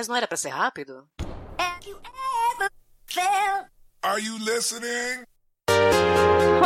Mas não era pra ser rápido? Are you listening?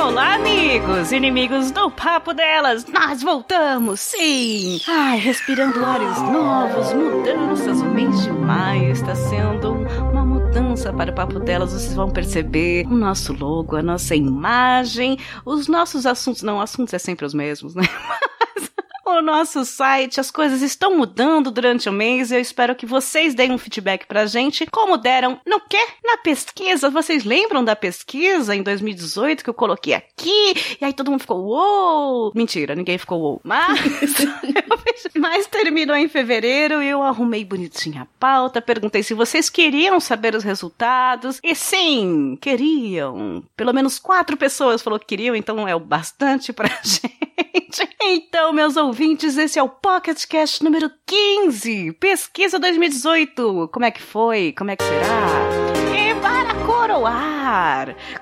Olá, amigos, inimigos do Papo Delas, nós voltamos, sim! Ai, respirando ares novos, mudanças, o mês de maio está sendo uma mudança para o Papo Delas, vocês vão perceber o nosso logo, a nossa imagem, os nossos assuntos, não, assuntos é sempre os mesmos, né? o nosso site. As coisas estão mudando durante o mês e eu espero que vocês deem um feedback pra gente, como deram no quê? Na pesquisa. Vocês lembram da pesquisa em 2018 que eu coloquei aqui? E aí todo mundo ficou, uou! Mentira, ninguém ficou uou. Mas, mas terminou em fevereiro eu arrumei bonitinha a pauta, perguntei se vocês queriam saber os resultados. E sim, queriam. Pelo menos quatro pessoas falou que queriam, então é o bastante pra gente. Então, meus ouvintes, esse é o Pocket Cast número 15, pesquisa 2018. Como é que foi? Como é que será? E para coroar,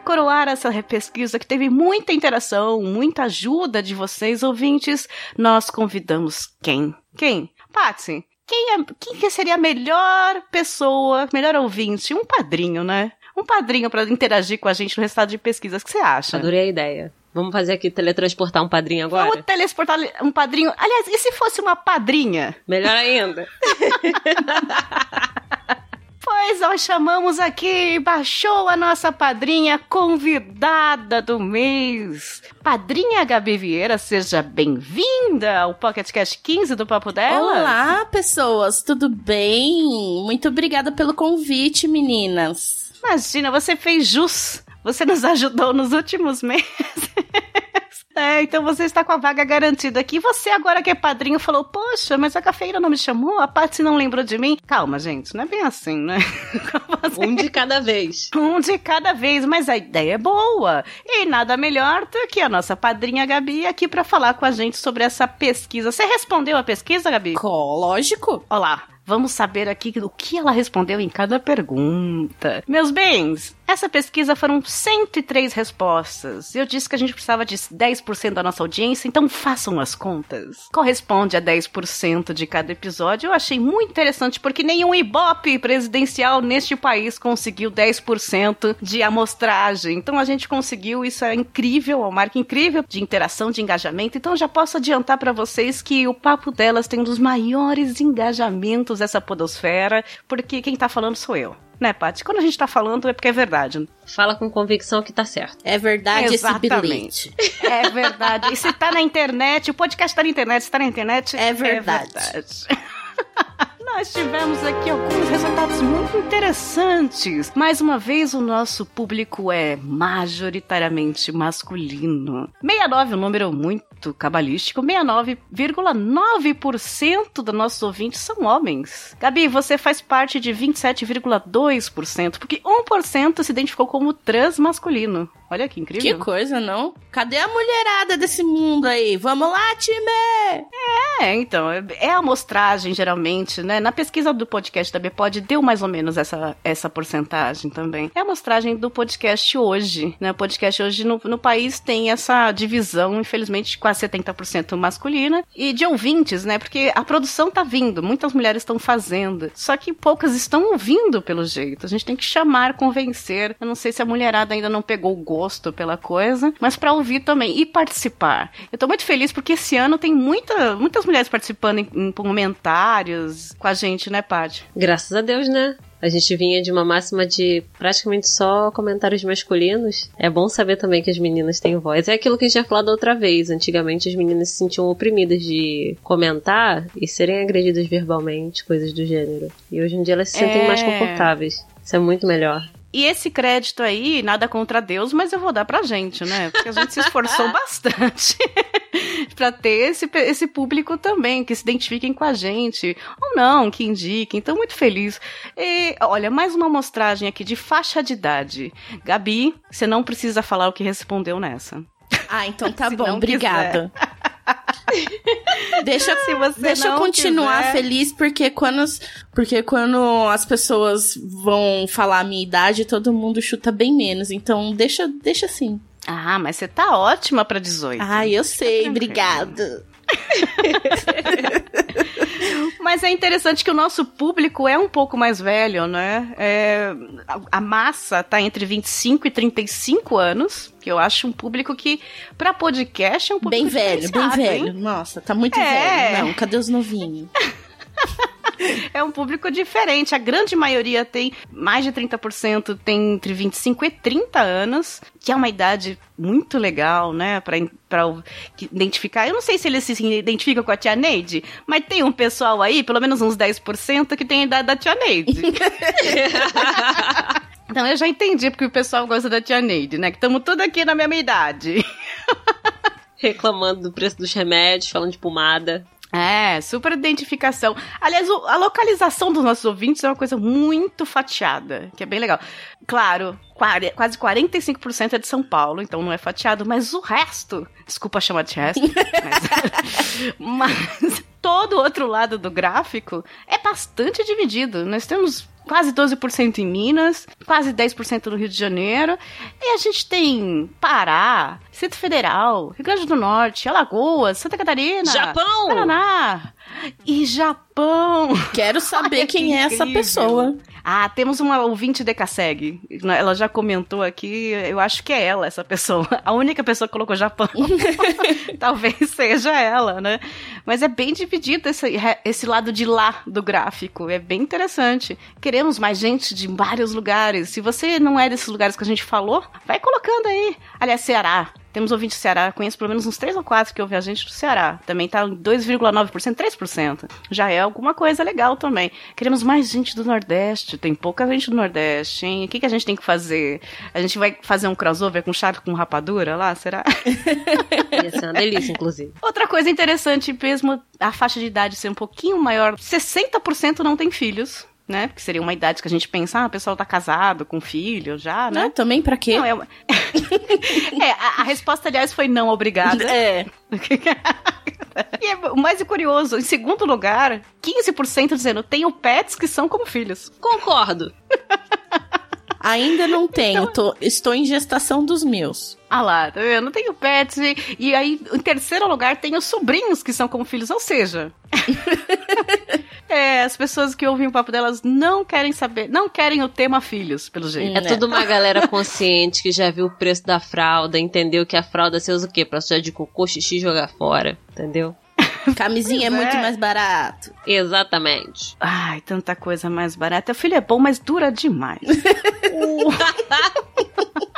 coroar essa pesquisa que teve muita interação, muita ajuda de vocês, ouvintes, nós convidamos quem? Quem? Patsy, quem, é, quem que seria a melhor pessoa, melhor ouvinte? Um padrinho, né? Um padrinho para interagir com a gente no resultado de pesquisas. O que você acha? Adorei a ideia. Vamos fazer aqui teletransportar um padrinho agora? Vamos teletransportar um padrinho. Aliás, e se fosse uma padrinha? Melhor ainda. Pois nós chamamos aqui, baixou a nossa padrinha convidada do mês. Padrinha Gabi Vieira, seja bem-vinda ao Pocket Cast 15 do Papo Dela. Olá, pessoas, tudo bem? Muito obrigada pelo convite, meninas. Imagina, você fez jus. Você nos ajudou nos últimos meses. É, então você está com a vaga garantida aqui. Você agora que é padrinho falou, poxa, mas a cafeína não me chamou, a Patsy não lembrou de mim. Calma, gente, não é bem assim, né? Um de cada vez. Um de cada vez, mas a ideia é boa. E nada melhor do que a nossa padrinha Gabi aqui para falar com a gente sobre essa pesquisa. Você respondeu a pesquisa, Gabi? Lógico. Olá, vamos saber aqui o que ela respondeu em cada pergunta. Meus bens, essa pesquisa foram 103 respostas. Eu disse que a gente precisava de 10% da nossa audiência, então façam as contas. Corresponde a 10% de cada episódio. Eu achei muito interessante porque nenhum ibope presidencial neste país conseguiu 10% de amostragem. Então a gente conseguiu, isso é incrível, uma marca incrível de interação, de engajamento. Então já posso adiantar para vocês que o papo delas tem um dos maiores engajamentos dessa podosfera, porque quem tá falando sou eu né, Paty? Quando a gente tá falando é porque é verdade. Fala com convicção que tá certo. É verdade Exatamente. esse bilhete. É verdade. E se tá na internet, o podcast tá na internet, se tá na internet, é verdade. É verdade. Nós tivemos aqui alguns resultados muito interessantes. Mais uma vez, o nosso público é majoritariamente masculino. 69 é um número muito cabalístico. 69,9% dos nossos ouvintes são homens. Gabi, você faz parte de 27,2%, porque 1% se identificou como transmasculino. Olha que incrível. Que coisa, não? Cadê a mulherada desse mundo aí? Vamos lá, time! É, então, é a amostragem, geralmente, né? Na pesquisa do podcast da Bpod deu mais ou menos essa, essa porcentagem também. É a amostragem do podcast hoje, né? O podcast hoje no, no país tem essa divisão, infelizmente, quase 70% masculina e de ouvintes, né? Porque a produção tá vindo, muitas mulheres estão fazendo, só que poucas estão ouvindo pelo jeito. A gente tem que chamar, convencer. Eu não sei se a mulherada ainda não pegou o gosto gosto pela coisa, mas para ouvir também e participar. Eu tô muito feliz porque esse ano tem muita, muitas mulheres participando em, em comentários com a gente, né, Paty? Graças a Deus, né? A gente vinha de uma máxima de praticamente só comentários masculinos. É bom saber também que as meninas têm voz. É aquilo que a gente já falou da outra vez. Antigamente as meninas se sentiam oprimidas de comentar e serem agredidas verbalmente, coisas do gênero. E hoje em dia elas se sentem É. mais confortáveis. Isso é muito melhor. E esse crédito aí, nada contra Deus, mas eu vou dar pra gente, né? Porque a gente se esforçou bastante pra ter esse, esse público também, que se identifiquem com a gente. Ou não, que indiquem. Então, muito feliz. E, olha, mais uma amostragem aqui de faixa de idade. Gabi, você não precisa falar o que respondeu nessa. Ah, então tá bom, obrigada. Deixa deixa eu continuar quiser. feliz, porque quando, porque quando as pessoas vão falar a minha idade, todo mundo chuta bem menos. Então deixa, deixa assim. Ah, mas você tá ótima pra 18. Ah, eu sei, obrigada. Mas é interessante que o nosso público é um pouco mais velho, né? É, a, massa tá entre 25 e 35 anos, que eu acho um público que, para podcast, é um público Bem velho, bem velho. Hein? Nossa, tá muito é. velho. Não, cadê os novinhos? é um público diferente. A grande maioria tem, mais de 30% tem entre 25 e 30 anos, que é uma idade muito legal, né, pra, pra identificar. Eu não sei se eles se identificam com a tia Neide, mas tem um pessoal aí, pelo menos uns 10%, que tem a idade da tia Neide. então eu já entendi porque o pessoal gosta da tia Neide, né, que estamos tudo aqui na mesma idade. Reclamando do preço dos remédios, falando de pomada. É, super identificação. Aliás, a localização dos nossos ouvintes é uma coisa muito fatiada, que é bem legal. Claro, quase 45% é de São Paulo, então não é fatiado, mas o resto, desculpa chamar de resto, mas, mas todo o outro lado do gráfico é bastante dividido. Nós temos quase 12% em Minas, quase 10% no Rio de Janeiro. E a gente tem Pará, Centro Federal, Rio Grande do Norte, Alagoas, Santa Catarina, Japão, Paraná e Japão. Quero saber quem é essa pessoa. Ah, temos uma ouvinte de Casseg. Ela já comentou aqui, eu acho que é ela, essa pessoa. A única pessoa que colocou Japão. Talvez seja ela, né? Mas é bem dividido esse, esse lado de lá do gráfico. É bem interessante. Queremos mais gente de vários lugares. Se você não é desses lugares que a gente falou, vai colocando aí. Aliás, Ceará, temos ouvintes do Ceará, conheço pelo menos uns 3 ou 4 que ouvem a gente do Ceará. Também tá 2,9%, 3%. Já é alguma coisa legal também. Queremos mais gente do Nordeste. Tem pouca gente do Nordeste, hein? O que, que a gente tem que fazer? A gente vai fazer um crossover com chave com rapadura lá? Será? Ia ser uma delícia, inclusive. Outra coisa interessante, mesmo a faixa de idade ser um pouquinho maior, 60% não tem filhos né? Porque seria uma idade que a gente pensa, ah, o pessoal tá casado, com filho já, né? Não, também pra quê? Não, é, uma... é a, a, resposta, aliás, foi não, obrigada. É. e é, o mais curioso, em segundo lugar, 15% dizendo, tenho pets que são como filhos. Concordo. Ainda não tenho, então... tô, estou em gestação dos meus. Ah lá, tá vendo? Tenho pets. E, e aí, em terceiro lugar, tenho sobrinhos que são como filhos, ou seja. é, as pessoas que ouvem o papo delas não querem saber, não querem o tema filhos, pelo jeito. É né? tudo uma galera consciente que já viu o preço da fralda, entendeu que a fralda você usa o quê? Pra sujar de cocô, xixi e jogar fora, entendeu? Camisinha é muito mais barato. Exatamente. Ai, tanta coisa mais barata. O filho é bom, mas dura demais.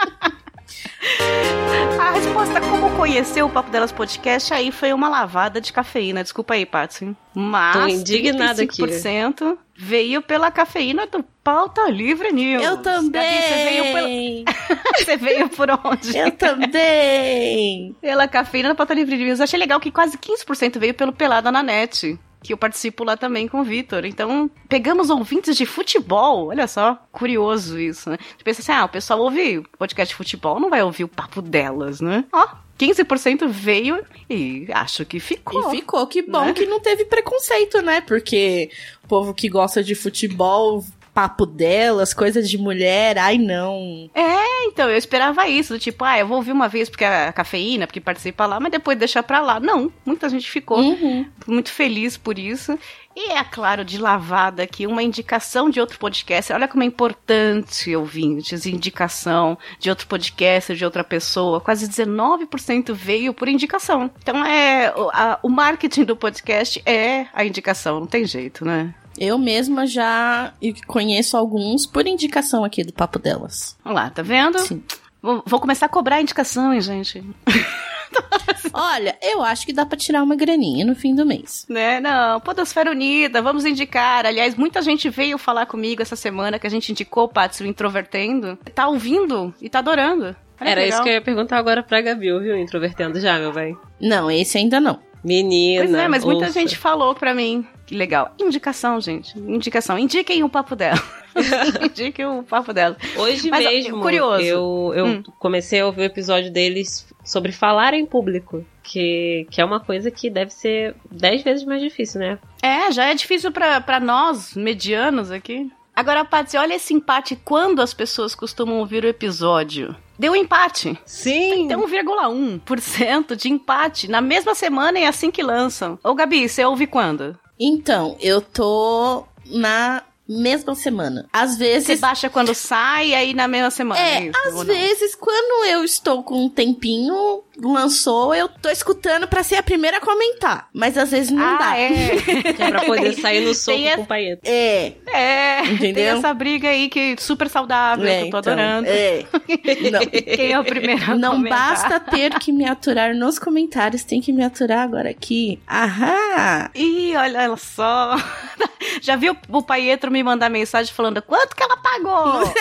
A resposta como conhecer o Papo Delas Podcast aí foi uma lavada de cafeína. Desculpa aí, Patsy. Mas Tô indignada 35% aqui. veio pela cafeína do Pauta Livre News. Eu também. Gabi, você veio pelo... você veio por onde? Eu também. pela cafeína do Pauta Livre News. Achei legal que quase 15% veio pelo Pelada na Net que eu participo lá também com o Vitor. Então, pegamos ouvintes de futebol. Olha só, curioso isso, né? A gente pensa assim, ah, o pessoal ouve podcast de futebol, não vai ouvir o papo delas, né? Ó, 15% veio e acho que ficou. E ficou, que bom né? que não teve preconceito, né? Porque o povo que gosta de futebol papo delas, coisas de mulher, ai não. É, então, eu esperava isso, do tipo, ah, eu vou ouvir uma vez porque a cafeína, porque participa lá, mas depois deixar pra lá. Não, muita gente ficou uhum. muito feliz por isso. E é claro, de lavada aqui, uma indicação de outro podcast. Olha como é importante, ouvintes, indicação de outro podcast, de outra pessoa. Quase 19% veio por indicação. Então é a, o marketing do podcast é a indicação, não tem jeito, né? Eu mesma já conheço alguns por indicação aqui do papo delas. Olha lá, tá vendo? Sim. Vou, vou começar a cobrar indicações, gente. Olha, eu acho que dá pra tirar uma graninha no fim do mês. Né? Não, Podosfera Unida, vamos indicar. Aliás, muita gente veio falar comigo essa semana que a gente indicou o Patsu Introvertendo. Tá ouvindo e tá adorando. Olha Era isso que eu ia perguntar agora pra Gabi, viu? Introvertendo já, meu bem. Não, esse ainda não. Menina. Pois é, mas muita gente falou pra mim. Que legal. Indicação, gente. Indicação. Indiquem o papo dela. Indiquem o papo dela. Hoje mas, mesmo, curioso. eu, eu hum. comecei a ouvir o episódio deles sobre falar em público. Que, que é uma coisa que deve ser dez vezes mais difícil, né? É, já é difícil para nós, medianos aqui. Agora, Patsy, olha esse empate quando as pessoas costumam ouvir o episódio. Deu um empate. Sim. Tem 1,1% de empate na mesma semana e assim que lançam. Ô, Gabi, você ouve quando? Então, eu tô na mesma semana. Às vezes. Você baixa quando sai e aí na mesma semana. É, é isso, às vezes, quando eu estou com um tempinho, lançou, eu tô escutando pra ser a primeira a comentar. Mas às vezes não ah, dá. É. que é pra poder sair no soco com o paieto. É. É. Entendeu? Tem essa briga aí que é super saudável, é, que eu tô então, adorando. É. Não. Quem é o primeiro a Não comentar? basta ter que me aturar nos comentários, tem que me aturar agora aqui. Ahá! Ih, olha só. Já viu o Paietro me mandar mensagem falando quanto que ela pagou?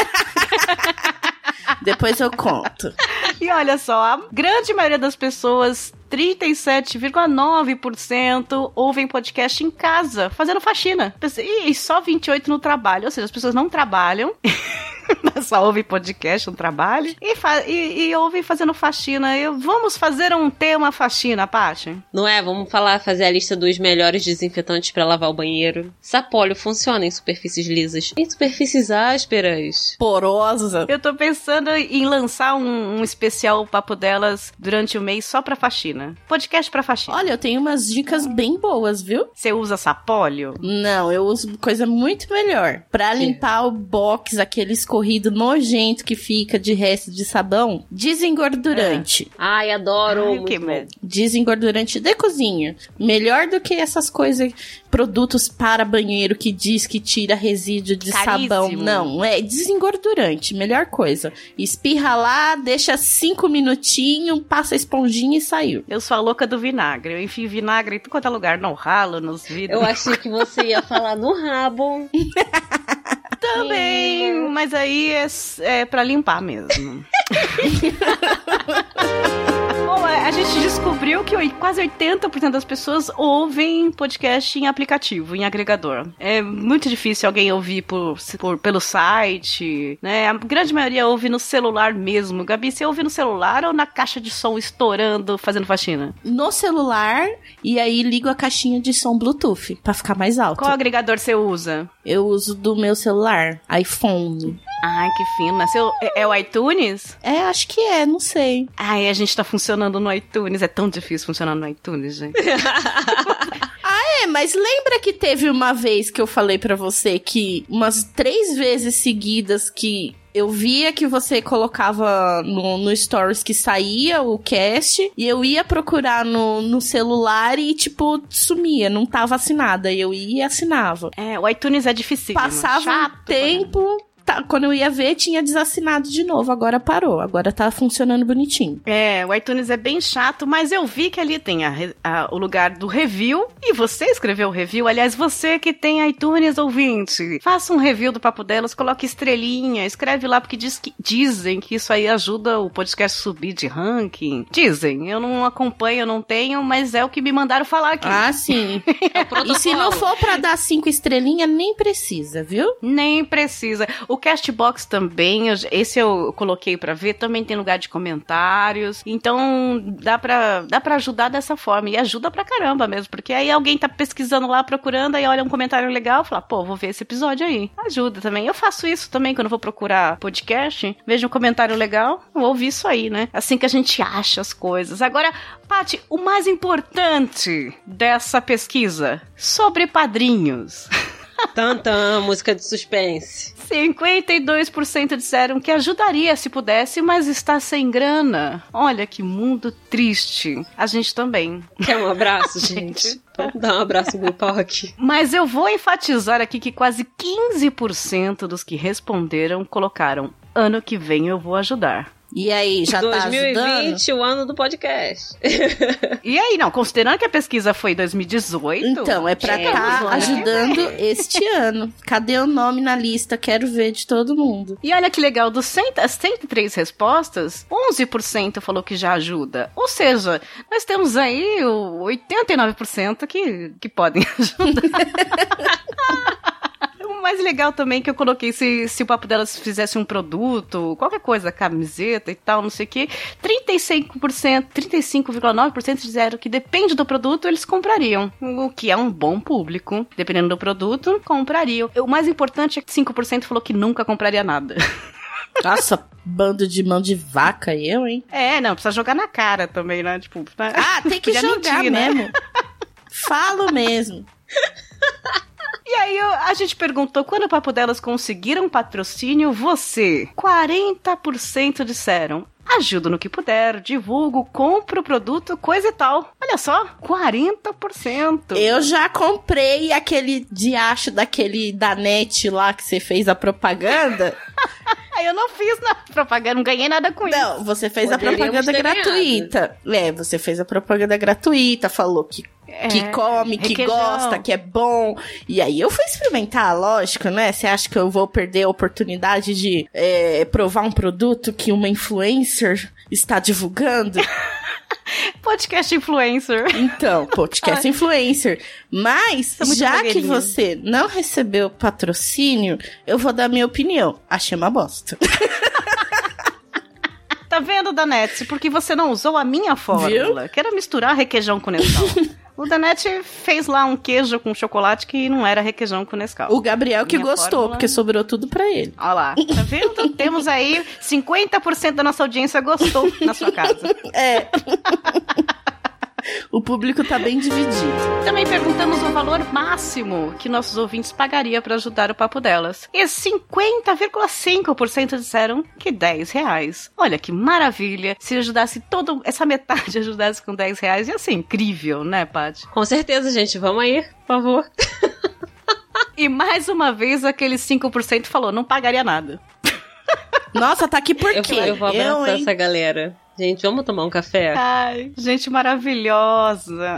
Depois eu conto. E olha só, a grande maioria das pessoas 37,9% ouvem podcast em casa, fazendo faxina. E só 28% no trabalho. Ou seja, as pessoas não trabalham. só ouvem podcast no trabalho e, e, e ouvem fazendo faxina. Eu, vamos fazer um tema faxina, Paty? Não é? Vamos falar, fazer a lista dos melhores desinfetantes para lavar o banheiro. Sapólio funciona em superfícies lisas. Em superfícies ásperas. Porosa. Eu tô pensando em lançar um, um especial papo delas durante o mês só pra faxina faxina. Podcast pra faxina. Olha, eu tenho umas dicas bem boas, viu? Você usa sapólio? Não, eu uso coisa muito melhor. Pra limpar o box, aquele escorrido nojento que fica de resto de sabão, desengordurante. É. Ai, adoro. Ai, que bom. Desengordurante de cozinha. Melhor do que essas coisas produtos para banheiro que diz que tira resíduo de Caríssimo. sabão. Não, é desengordurante, melhor coisa. Espirra lá, deixa cinco minutinhos, passa a esponjinha e saiu. Eu sou a louca do vinagre. Eu enfio vinagre em todo quanto é lugar, no ralo, nos vidros. Eu achei que você ia falar no rabo. Também, mas aí é, é para limpar mesmo. Bom, é, a gente descobriu que quase 80% das pessoas ouvem podcast em aplicativo, em agregador. É muito difícil alguém ouvir por, por, pelo site, né? A grande maioria ouve no celular mesmo. Gabi, você ouve no celular ou na caixa de som estourando, fazendo faxina? No celular, e aí ligo a caixinha de som Bluetooth, pra ficar mais alto. Qual agregador você usa? Eu uso do meu celular, iPhone. Ai, que fina. Seu, é, é, o iTunes? É, acho que é, não sei. Ai, a gente tá funcionando no iTunes. É tão difícil funcionar no iTunes, gente. ah, é, mas lembra que teve uma vez que eu falei para você que umas três vezes seguidas que eu via que você colocava no, no Stories que saía o cast e eu ia procurar no, no celular e, tipo, sumia, não tava assinada. E eu ia e assinava. É, o iTunes é difícil. Passava Chato, um tempo, tá, quando eu ia ver, tinha desassinado de novo. Agora parou. Agora tá funcionando bonitinho. É, o iTunes é bem chato, mas eu vi que ali tem a, a, o lugar do review. E você escreveu o review. Aliás, você que tem iTunes ouvinte, faça um review do Papo Delas, coloque estrelinha, escreve lá, porque diz que, dizem que isso aí ajuda o podcast subir de ranking. Dizem. Eu não acompanho, eu não tenho, mas é o que me mandaram falar aqui. Ah, sim. é e se não for para dar cinco estrelinhas, nem precisa, viu? Nem precisa. O Castbox também, esse eu coloquei para ver, também tem lugar de comentários. Então dá pra, dá pra ajudar dessa forma. E ajuda pra caramba mesmo, porque aí alguém tá pesquisando lá, procurando, aí olha um comentário legal, fala, pô, vou ver esse episódio aí. Ajuda também. Eu faço isso também quando vou procurar podcast, vejo um comentário legal, vou ouvir isso aí, né? Assim que a gente acha as coisas. Agora, Paty, o mais importante dessa pesquisa sobre padrinhos. Tantan, música de suspense. 52% disseram que ajudaria se pudesse, mas está sem grana. Olha que mundo triste. A gente também. Quer um abraço, gente? Vamos dar um abraço no aqui. Mas eu vou enfatizar aqui que quase 15% dos que responderam colocaram ano que vem eu vou ajudar. E aí, já 2020, tá ajudando? o ano do podcast. E aí, não, considerando que a pesquisa foi em 2018. Então, é pra É, tá ajudando este ano. Cadê o nome na lista? Quero ver de todo mundo. E olha que legal, dos 100, as 103 respostas, 11% falou que já ajuda. Ou seja, nós temos aí o 89% que, que podem ajudar. Mais legal também que eu coloquei, se, se o papo delas fizesse um produto, qualquer coisa, camiseta e tal, não sei o que, 35%, 35,9% disseram que depende do produto, eles comprariam. O que é um bom público. Dependendo do produto, comprariam. O mais importante é que 5% falou que nunca compraria nada. Nossa, bando de mão de vaca eu, hein? É, não, precisa jogar na cara também, né? Tipo, né? Ah, tem que jogar mentir, né? mesmo. Falo mesmo. E aí eu- a gente perguntou quando o Papo Delas conseguiram patrocínio, você. 40% disseram. Ajudo no que puder, divulgo, compro o produto, coisa e tal. Olha só, 40%. Eu já comprei aquele diacho daquele da net lá que você fez a propaganda. Aí eu não fiz na propaganda, não ganhei nada com isso. Não, você fez a Poderíamos propaganda ter gratuita. É, você fez a propaganda gratuita, falou que, É, que come, que requeijão. gosta, que é bom. E aí eu fui experimentar, lógico, né? Você acha que eu vou perder a oportunidade de é, provar um produto que uma influencer está divulgando? Podcast influencer. Então, podcast influencer. Mas, muito já que você não recebeu patrocínio, eu vou dar minha opinião. Achei uma bosta. Tá vendo, Danete? Porque você não usou a minha fórmula, que era misturar requeijão com Nescau. O Danete fez lá um queijo com chocolate que não era requeijão com Nescau. O Gabriel que Minha gostou, fórmula- porque sobrou tudo pra ele. Olha lá, tá vendo? Temos aí 50% da nossa audiência gostou na sua casa. É. o público tá bem dividido. Também perguntamos o valor máximo que nossos ouvintes pagariam para ajudar o papo delas. E 50,5% disseram que 10 reais. Olha que maravilha! Se ajudasse todo essa metade ajudasse com 10 reais, ia ser incrível, né, Paty? Com certeza, gente. Vamos aí, por favor. E mais uma vez aquele 5% falou, não pagaria nada. Nossa, tá aqui por Eu, quê? eu vou abraçar hein? essa galera. Gente, vamos tomar um café? Ai, gente maravilhosa.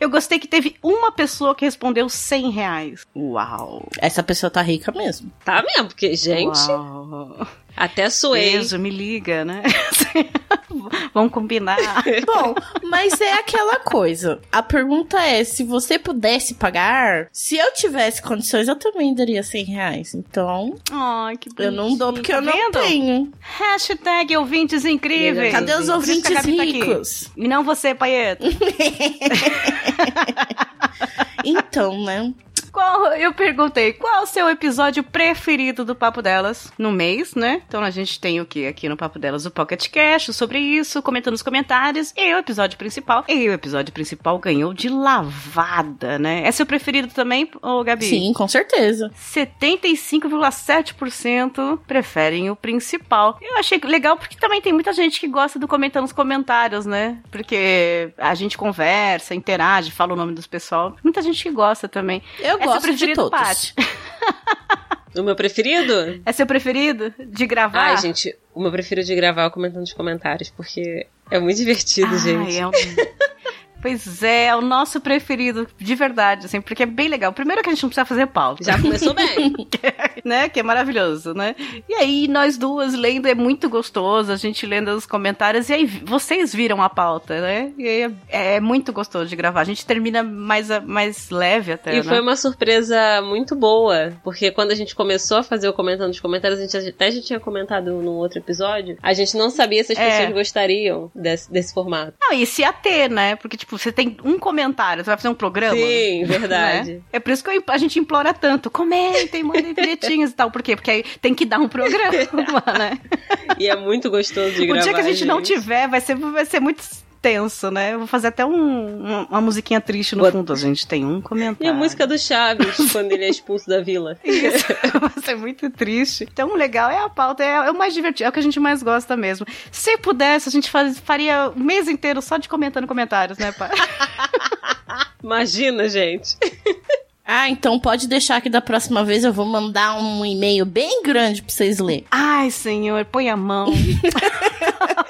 Eu gostei que teve uma pessoa que respondeu 100 reais. Uau! Essa pessoa tá rica mesmo. Tá mesmo, porque, gente, Uau. até suei. Beijo, me liga, né? Vamos combinar. Bom, mas é aquela coisa. A pergunta é: se você pudesse pagar, se eu tivesse condições, eu também daria 100 reais. Então, Ai, que eu não dou porque eu Tá não vendo? tenho. Hashtag ouvintes incríveis. Cadê os ouvintes tá ricos? E não você, Paeto. Então, né? Qual, eu perguntei, qual o seu episódio preferido do Papo Delas no mês, né? Então a gente tem o que aqui no Papo Delas? O Pocket Cash sobre isso, comentando nos comentários, e o episódio principal. E o episódio principal ganhou de lavada, né? É seu preferido também, ô Gabi? Sim, com certeza. 75,7% preferem o principal. Eu achei legal porque também tem muita gente que gosta do comentar nos comentários, né? Porque a gente conversa, interage, fala o nome dos pessoal. Muita gente que gosta também. Eu É gosto de todos. O meu preferido? É seu preferido de gravar? Ai, gente, o meu preferido de gravar é o comentando nos comentários, porque é muito divertido, Ai, gente. é um- Pois é, é o nosso preferido, de verdade, assim, porque é bem legal. Primeiro que a gente não precisa fazer pauta. Já começou bem. né? Que é maravilhoso, né? E aí, nós duas lendo é muito gostoso, a gente lendo os comentários, e aí vocês viram a pauta, né? E aí é, é muito gostoso de gravar. A gente termina mais, mais leve até. E né? foi uma surpresa muito boa, porque quando a gente começou a fazer o comentando nos comentários, a gente até já tinha comentado num outro episódio, a gente não sabia se as É. pessoas gostariam desse, desse formato. Não, e se ater, né? Porque, tipo, você tem um comentário, você vai fazer um programa. Sim, né? verdade. É por isso que eu- a gente implora tanto. Comentem, mandem bilhetinhos e tal. Por quê? Porque aí tem que dar um programa, né? E é muito gostoso de o gravar. dia que a gente, não tiver, vai ser, vai ser muito tenso, né? Eu vou fazer até um, um- uma musiquinha triste no fundo. A gente tem um comentário. E a música do Chaves, quando ele é expulso da vila. Isso, vai ser muito triste. Então, o legal é a pauta, é, é o mais divertido, é o que a gente mais gosta mesmo. Se pudesse, a gente faz- faria o mês inteiro só de comentando comentários, né, pai? Imagina, gente. Ah, então pode deixar que da próxima vez eu vou mandar um e-mail bem grande pra vocês lerem. Ai, senhor, põe a mão.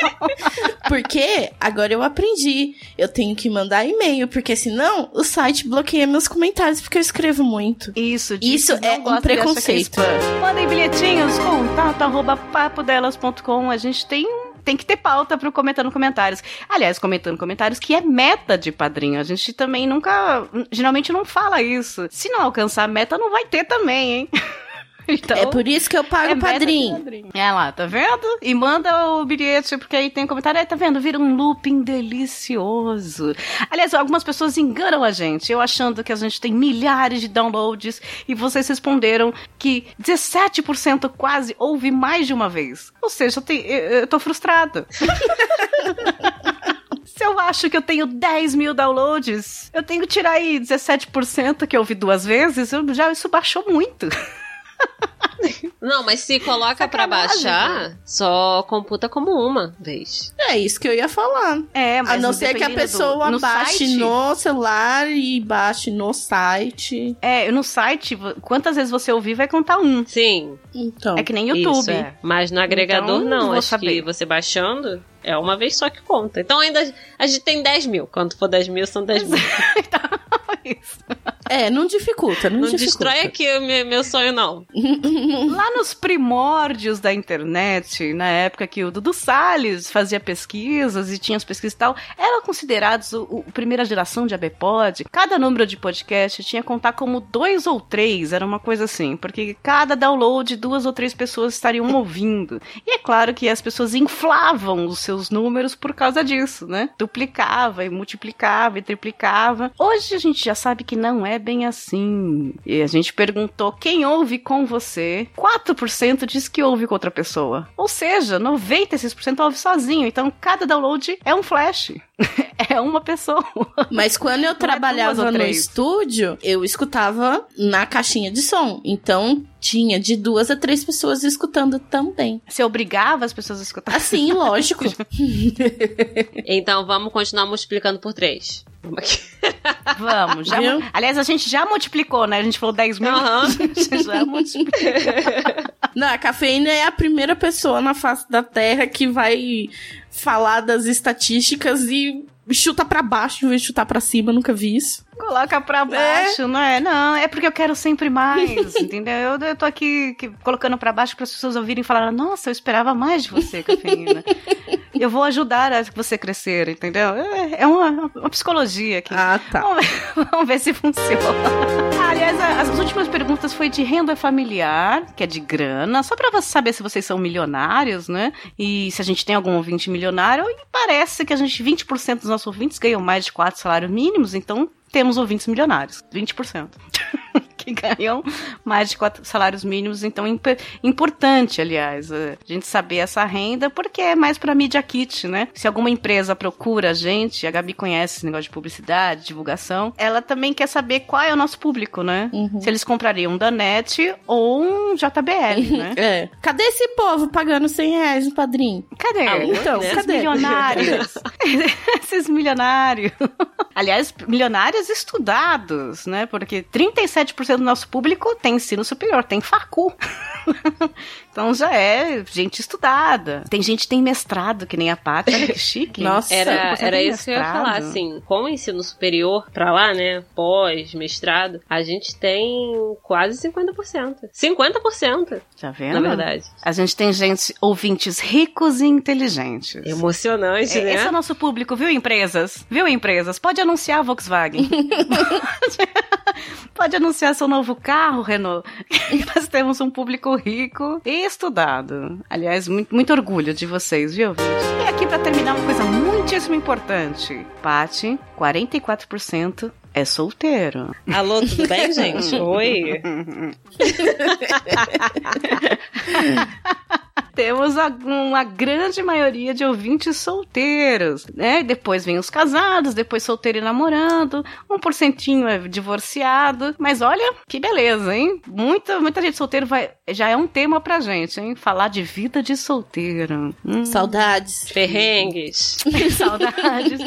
Porque agora eu aprendi. Eu tenho que mandar e-mail, porque senão o site bloqueia meus comentários, porque eu escrevo muito. Isso, Isso é um é preconceito. spam. Mandem bilhetinhos, contato arroba papodelas.com. A gente tem tem que ter pauta pro Comentando Comentários. Aliás, Comentando Comentários, que é meta de padrinho. A gente também nunca, geralmente não fala isso. Se não alcançar a meta, não vai ter também, hein? Então, é por isso que eu pago é o padrinho. É lá, tá vendo? E manda o bilhete, porque aí tem comentário. Aí, tá vendo? Vira um looping delicioso. Aliás, algumas pessoas enganam a gente, eu achando que a gente tem milhares de downloads e vocês responderam que 17% quase ouve mais de uma vez. Ou seja, eu, eu, eu tô frustrada. Se eu acho que eu tenho 10 mil downloads, eu tenho que tirar aí 17% que eu ouvi duas vezes, eu, já isso baixou muito. Não, mas se coloca pra Sacanagem, baixar, só computa como uma vez. É isso que eu ia falar. É, A não ser que a dependendo do- pessoa no baixe site- no celular e baixe no site. É, no site, quantas vezes você ouvir vai contar um. Sim. Então. É que nem YouTube. Isso, é. Mas no agregador, Então, não. vou Acho saber. que você baixando é uma vez só que conta. Então ainda a gente tem 10 mil. Quando for 10 mil, são 10 mil. Isso. É, não dificulta, não, Não dificulta. destrói aqui o meu, meu sonho, não. Lá nos primórdios da internet, na época que o Dudu Salles fazia pesquisas e tinha as pesquisas e tal, eram considerados o, o primeira geração de ABPod. Cada número de podcast tinha que contar como dois ou três, era uma coisa assim, porque cada download, duas ou três pessoas estariam ouvindo. E é claro que as pessoas inflavam os seus números por causa disso, né? Duplicava e multiplicava e triplicava. Hoje a gente já sabe que não é bem assim. E a gente perguntou quem ouve com você. 4% diz que ouve com outra pessoa. Ou seja, 96% ouve sozinho. Então cada download é um flash. é uma pessoa. Mas quando eu duas trabalhava ou no três. estúdio, eu escutava na caixinha de som. Então tinha de duas a três pessoas escutando também. Você obrigava as pessoas a escutar. Assim, lógico. Então vamos continuar multiplicando por 3. Vamos aqui. Vamos, já. Viu? Aliás, a gente já multiplicou, né? A gente falou 10 mil. Aham. A gente já multiplicou. Não, a cafeína é a primeira pessoa na face da Terra que vai falar das estatísticas e chuta pra baixo em vez de chutar pra cima. Nunca vi isso. Coloca pra baixo, não é? Não, é porque eu quero sempre mais, entendeu? Eu, eu tô aqui que- colocando pra baixo para as pessoas ouvirem e falar: Nossa, eu esperava mais de você, cafeína. eu vou ajudar a você crescer, entendeu? É, é uma, uma psicologia aqui. Ah, tá. Vamos ver, vamos ver se funciona. Ah, Aliás, a- as últimas perguntas foi de renda familiar, que é de grana, só você saber se vocês são milionários, né? E se a gente tem algum ouvinte milionário, e parece que a gente, 20% dos nossos ouvintes ganham mais de 4 salários mínimos, então temos ouvintes milionários, 20%. que ganham mais de quatro salários mínimos, então imp- importante, aliás, a gente saber essa renda, porque é mais pra mídia kit, né? Se alguma empresa procura a gente, a Gabi conhece esse negócio de publicidade, divulgação, ela também quer saber qual é o nosso público, né? Se eles comprariam um da NET ou um JBL, né? É. Cadê esse povo pagando 100 reais no padrinho? Cadê? Alô, Então, né? Esses cadê? milionários. Esses milionários. Aliás, milionários estudados, né? Porque 37% do nosso público tem ensino superior, tem facu. então já é gente estudada. Tem gente que tem mestrado, que nem a Paty. Olha que chique. Nossa, Era, era isso que eu ia falar, assim, com o ensino superior pra lá, né, pós, mestrado, a gente tem quase 50%. 50%, Tá vendo? na verdade. A gente tem gente, ouvintes ricos e inteligentes. Emocionante, É, né? Esse é o nosso público, viu, empresas? Viu, empresas? Pode anunciar a Volkswagen. Pode anunciar seu novo carro, Renault. Nós temos um público rico e estudado. Aliás, muito, muito orgulho de vocês, viu, gente? E aqui, pra terminar, uma coisa muitíssimo importante. Paty, 44% é solteiro. Alô, tudo bem, gente? Oi. temos a- uma grande maioria de ouvintes solteiros, né? Depois vem os casados, depois solteiro e namorando, um porcentinho é divorciado. Mas olha, que beleza, hein? Muita, muita gente solteira vai, já é um tema pra gente, hein? Falar de vida de solteiro. Hum, Saudades. Ferrengues. saudades.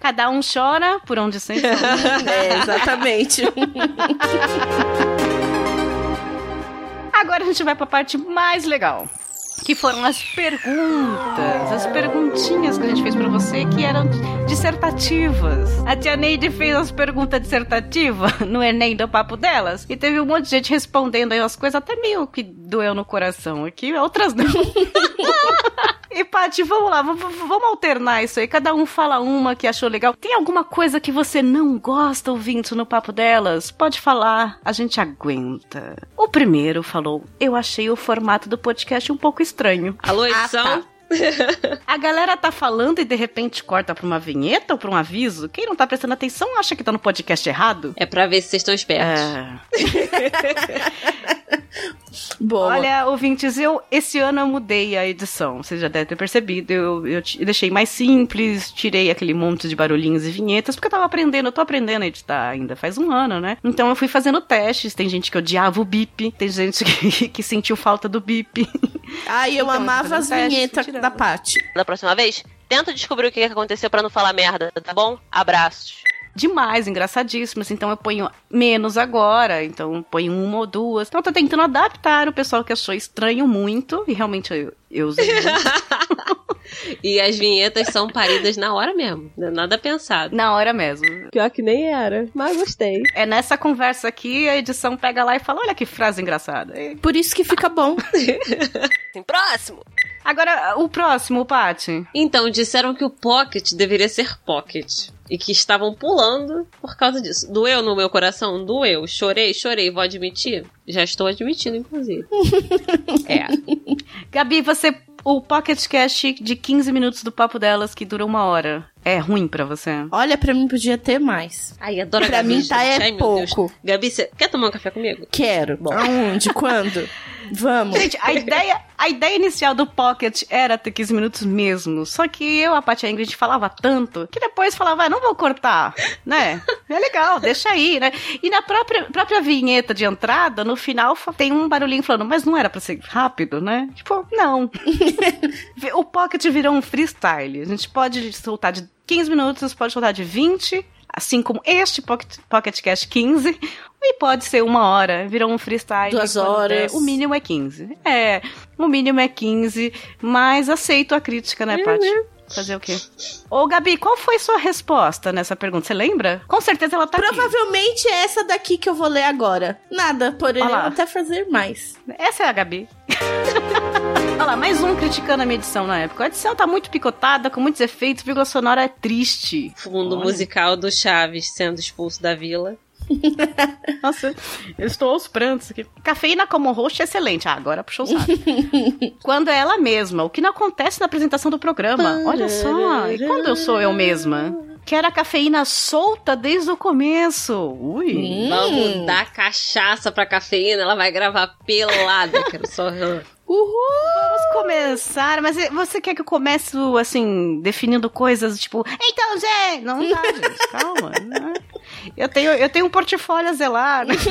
Cada um chora por onde sente. É, exatamente. Agora a gente vai pra parte mais legal. Que foram as perguntas, as perguntinhas que a gente fez pra você que eram dissertativas. A tia Neide fez as perguntas dissertativas no Enem do Papo Delas e teve um monte de gente respondendo aí umas coisas até meio que doeu no coração aqui, outras não. E, Paty, vamos lá, vamos, alternar isso aí. Cada um fala uma que achou legal. Tem alguma coisa que você não gosta ouvindo no papo delas? Pode falar, a gente aguenta. O primeiro falou: Eu achei o formato do podcast um pouco estranho. Alô, Ah, edição? tá. A galera tá falando e de repente corta pra uma vinheta ou pra um aviso? Quem não tá prestando atenção acha que tá no podcast errado? É pra ver se vocês estão espertos. É. Boa. Olha, ouvintes, eu esse ano eu mudei a edição. Vocês já devem ter percebido. Eu, eu ti- deixei mais simples, tirei aquele monte de barulhinhos e vinhetas, porque eu tava aprendendo, eu tô aprendendo a editar ainda faz um ano, né? Então eu fui fazendo testes. Tem gente que odiava o bip, tem gente que, que sentiu falta do bip. Ai, eu Então, amava as vinhetas da Paty. Da próxima vez, tenta descobrir o que aconteceu pra não falar merda, tá bom? Abraços. Demais, engraçadíssimas. Então eu ponho menos agora, então ponho uma ou duas. Então eu tô tentando adaptar o pessoal que achou estranho muito, e realmente eu, eu usei. E as vinhetas são paridas na hora mesmo. Não é nada pensado. na hora mesmo. Pior que nem era, mas gostei. É nessa conversa aqui, a edição pega lá e fala: olha que frase engraçada. E- Por isso que fica bom. Próximo. Agora, o próximo, Paty. Então, disseram que o Pocket deveria ser Pocket. E que estavam pulando por causa disso. Doeu no meu coração? Doeu. Chorei, chorei. Vou admitir? Já estou admitindo, inclusive. é. Gabi, você. O Pocket Cast de 15 minutos do papo delas, que dura uma hora, é ruim pra você? Olha, pra mim podia ter mais. Ai, adoro Pra Gabi, mim tá gente. é Ai, pouco. Gabi, você quer tomar um café comigo? Quero. Aonde? Quando? Vamos. Gente, a ideia, a ideia inicial do Pocket era ter 15 minutos mesmo. Só que eu, a Paty e a Ingrid falava tanto que depois falava, ah, não vou cortar, né? É legal, deixa aí, né? E na própria, própria vinheta de entrada, no final, tem um barulhinho falando, mas não era pra ser rápido, né? Tipo, não. o Pocket virou um freestyle. A gente pode soltar de 15 minutos, pode soltar de 20, assim como este Pocket, Pocket Cast 15, e pode ser uma hora, virou um freestyle. Duas horas. der. O mínimo é 15. É, o mínimo é 15, mas aceito a crítica, né, Paty? Fazer o quê? Ô, Gabi, qual foi sua resposta nessa pergunta? Você lembra? Com certeza ela tá aqui. Provavelmente é essa daqui que eu vou ler agora. Nada, porém até fazer mais. Essa é a Gabi. Olha lá, mais um criticando a minha edição na época. A edição tá muito picotada, com muitos efeitos, vírgula sonora é triste. Fundo Olha. musical do Chaves sendo expulso da vila. Nossa, eu estou aos prantos aqui. Cafeína como host é excelente. Ah, agora puxou o saco. quando é ela mesma, o que não acontece na apresentação do programa. Olha só, e quando eu sou eu mesma? Quero a cafeína solta desde o começo. Ui. Hum. Vamos dar cachaça pra cafeína, ela vai gravar pelada. Quero só. Uhul! Vamos começar, mas você quer que eu comece, assim, definindo coisas tipo, então, Zé, não dá, gente, calma. né? Eu tenho, eu tenho um portfólio a zelar, né?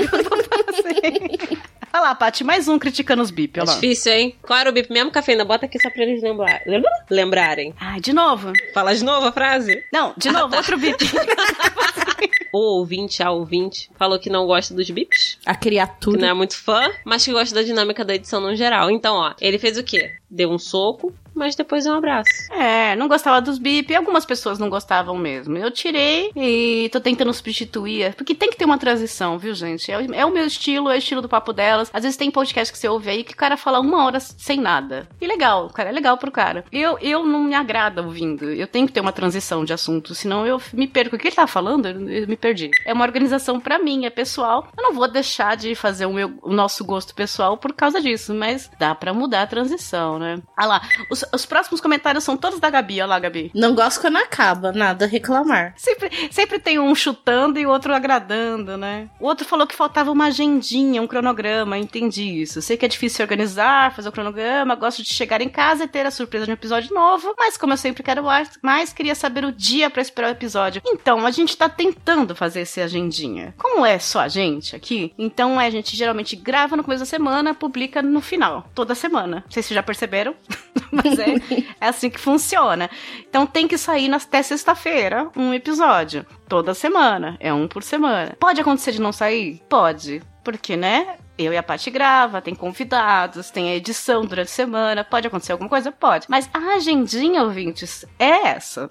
Fazendo. Olha lá, Paty, mais um criticando os bip, É lá. difícil, hein? Qual era o bip mesmo, cafeína? Bota aqui só pra eles lembrar... lembrarem. Ai, de novo. Fala de novo a frase. Não, de novo, outro bip. O ouvinte, a ouvinte, falou que não gosta dos bips. A que criatura. não é muito fã, mas que gosta da dinâmica da edição no geral. Então, ó, ele fez o quê? Deu um soco, mas depois um abraço. É, não gostava dos bip. Algumas pessoas não gostavam mesmo. Eu tirei e tô tentando substituir. Porque tem que ter uma transição, viu, gente? É, o- é o meu estilo, é o estilo do papo delas. Às vezes tem podcast que você ouve aí que o cara fala uma hora sem nada. E legal, o cara é legal pro cara. Eu, eu não me agrada ouvindo. Eu tenho que ter uma transição de assunto, senão eu me perco. O que ele tá falando? Eu, eu me perdi. É uma organização pra mim, é pessoal. Eu não vou deixar de fazer o, meu, o nosso gosto pessoal por causa disso, mas dá pra mudar a transição, né? Ah lá, os- os próximos comentários são todos da Gabi, olha lá, Gabi. Não gosto quando acaba, nada a reclamar. Sempre, sempre tem um chutando e o outro agradando, né? O outro falou que faltava uma agendinha, um cronograma, entendi isso. Sei que é difícil organizar, fazer o cronograma, gosto de chegar em casa e ter a surpresa de um episódio novo, mas como eu sempre quero mais, queria saber o dia pra esperar o episódio. Então, a gente tá tentando fazer essa agendinha. Como é só a gente aqui, então é, a gente geralmente grava no começo da semana, publica no final, toda semana. Não sei se já perceberam, mas é, é assim que funciona. Então tem que sair nas- até sexta-feira um episódio. Toda semana. É um por semana. Pode acontecer de não sair? Pode. Porque, né? Eu e a Paty grava, tem convidados, tem a edição durante a semana. Pode acontecer alguma coisa? Pode. Mas a agendinha, ouvintes, é essa.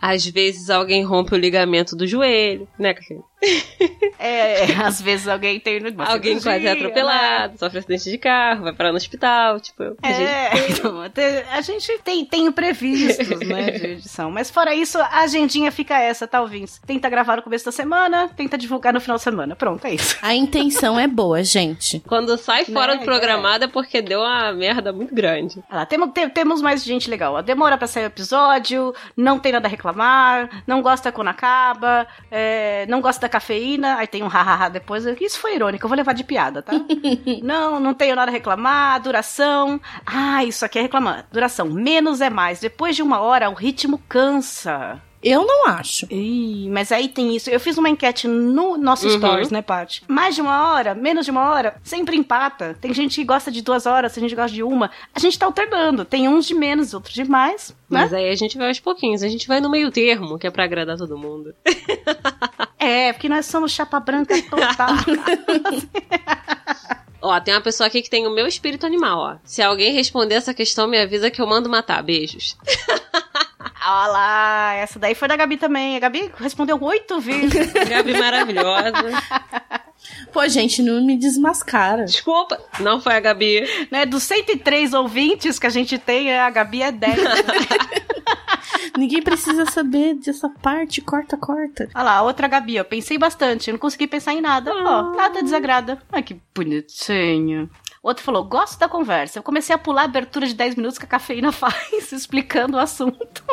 Às vezes alguém rompe o ligamento do joelho, né, Café? É, às vezes alguém tem uma Alguém quase é cirurgia, né? atropelado, sofre acidente de carro, vai parar no hospital, tipo, a gente- É, a gente tem, tem imprevistos, né, de edição. Mas fora isso, a agendinha fica essa, tá, ouvintes? Tenta gravar no começo da semana, tenta divulgar no final da semana. Pronto, é isso. A intenção é boa, gente. Quando sai fora Né, do programado é porque deu uma merda muito grande. Olha lá, temos, te- temos mais gente legal. Demora pra sair o episódio, não tem nada a reclamar, não gosta quando acaba, é, não gosta da cafeína, aí tem um hahaha depois. Isso foi irônico, eu vou levar de piada, tá? não, não tenho nada a reclamar, duração. Ah, isso aqui é reclamar. Duração, menos é mais. Depois de uma hora, o ritmo cansa. Eu não acho. Ih, mas aí tem isso. Eu fiz uma enquete no nosso Uhum. stories, né, Paty? Mais de uma hora, menos de uma hora, sempre empata. Tem gente que gosta de duas horas, tem gente que gosta de uma. A gente tá alternando. Tem uns de menos, outros de mais, né? Mas aí a gente vai aos pouquinhos, a gente vai no meio termo, que é pra agradar todo mundo. É, porque nós somos chapa branca total. Ó, tem uma pessoa aqui que tem o meu espírito animal, ó. Se alguém responder essa questão, me avisa que eu mando matar. Beijos. Olha lá, essa daí foi da Gabi também. A Gabi respondeu oito vezes. Gabi maravilhosa. Pô, gente, não me desmascara. Desculpa, não foi a Gabi. né? Dos 103 ouvintes que a gente tem, a Gabi é 10. Ninguém precisa saber dessa parte. Corta, corta. Olha lá, outra Gabi, ó. Pensei bastante, não consegui pensar em nada. Ó, nada desagrada. Ai, que bonitinho. Outro falou, gosto da conversa. Eu comecei a pular a abertura de 10 minutos que a cafeína faz, explicando o assunto.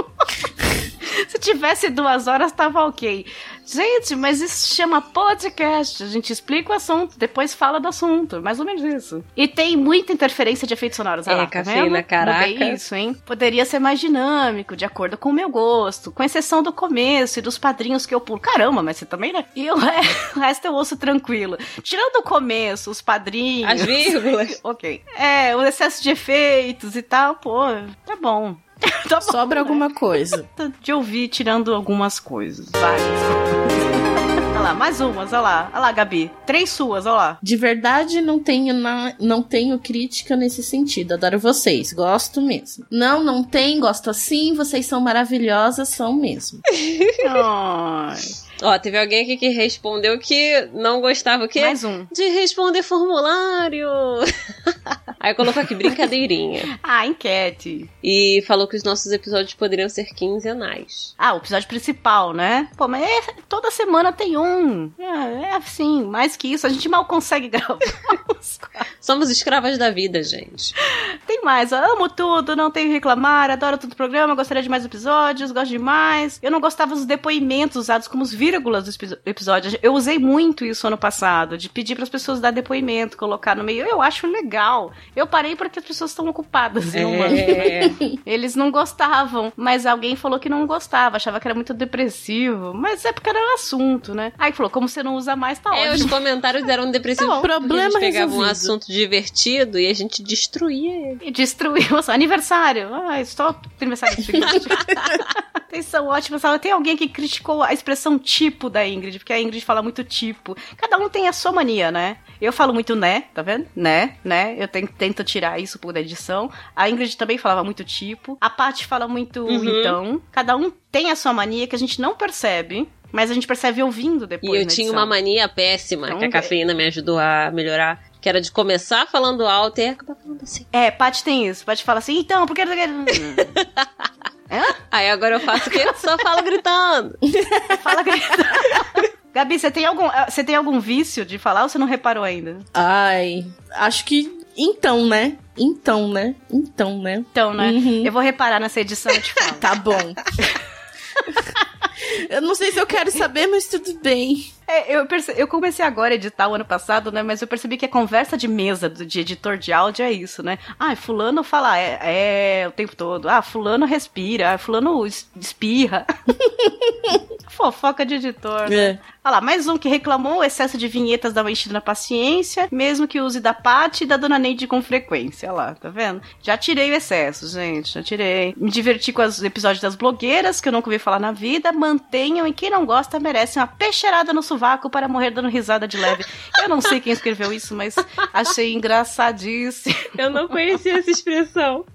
Se tivesse duas horas, tava ok. Gente, mas isso se chama podcast. A gente explica o assunto, depois fala do assunto. Mais ou menos isso. E tem muita interferência de efeitos sonoros. É, lá, tá cafeína, vendo? caraca. Mudei isso, hein? Poderia ser mais dinâmico, de acordo com o meu gosto. Com exceção do começo e dos padrinhos que eu pulo. Caramba, mas você também, né? E o resto eu ouço tranquilo. Tirando o começo, os padrinhos. As vírgulas. ok. É, o excesso de efeitos e tal, pô, tá bom. tá. Sobra alguma coisa. De ouvir tirando algumas coisas. Várias. olha lá, mais umas, olha lá. Olha lá, Gabi. Três suas, olha lá. De verdade, não tenho, na- não tenho crítica nesse sentido. Adoro vocês. Gosto mesmo. Não, não tem. Gosto assim. Vocês são maravilhosas. São mesmo. Ai, Ó, teve alguém aqui que respondeu que não gostava o quê? mais um. De responder formulário. Aí colocou aqui brincadeirinha. Ah, enquete. E falou que os nossos episódios poderiam ser quinzenais. Ah, o episódio principal, né? Pô, mas é- toda semana tem um. É, é assim, mais que isso, a gente mal consegue gravar. Somos escravas da vida, gente. Tem mais, ó, amo tudo, não tenho reclamar, adoro todo o programa, gostaria de mais episódios, gosto demais. Eu não gostava dos depoimentos usados como os vírgulas do epi- episódio. Eu usei muito isso ano passado, de pedir para as pessoas dar depoimento, colocar no meio. Eu acho legal. Eu parei porque as pessoas estão ocupadas? É. Eles não gostavam, mas alguém falou que não gostava, achava que era muito depressivo. Mas é porque era um assunto, né? Aí falou, como você não usa mais, tá É, os ótimo. comentários eram depressivos. Tá porque a Problema gente pegava um resolvido. assunto divertido e a gente destruía ele. E destruiu o seu aniversário. Ah, estou aniversário. Vocês são ótimos. Tem alguém que criticou a expressão tipo da Ingrid, porque a Ingrid fala muito tipo. Cada um tem a sua mania, né? Eu falo muito né, tá vendo? Né, né? Eu tenho- tento tirar isso por edição. A Ingrid também falava muito tipo. A Paty fala muito Uhum. então. Cada um tem a sua mania que a gente não percebe. Mas a gente percebe ouvindo E depois. eu na tinha edição. uma mania péssima Então, que a cafeína me ajudou a melhorar. Que era de começar falando alto e acabar falando assim. É, Paty tem isso. Paty fala assim, então, porque. Aí agora eu faço o quê? Só falo gritando. Fala, gritando. Gabi, você tem, algum, eh, você tem algum vício de falar ou você não reparou ainda? Ai, acho que Então, né? Então, né? Então, né? Então, né? Uhum. Eu vou reparar nessa edição e te falo. Tá bom. eu não sei se eu quero saber, mas tudo bem. É, eu, perce- eu comecei agora a editar o ano passado, né? Mas eu percebi que a conversa de mesa do, de editor de áudio é isso, né? Ah, fulano fala é, é o tempo todo. Ah, fulano respira. Ah, fulano es- espirra. Fofoca de editor. né? É. Olha lá, mais um que reclamou o excesso de vinhetas dava enchida na paciência, mesmo que use da Paty e da Dona Neide com frequência. Olha lá, tá vendo? Já tirei o excesso, gente, já tirei. Me diverti com os episódios das blogueiras, que eu nunca ouvi falar na vida. Mantenham e quem não gosta merece uma peixeirada no sovaco para morrer dando risada de leve. Eu não sei quem escreveu isso, mas achei engraçadíssimo. Eu não conhecia essa expressão.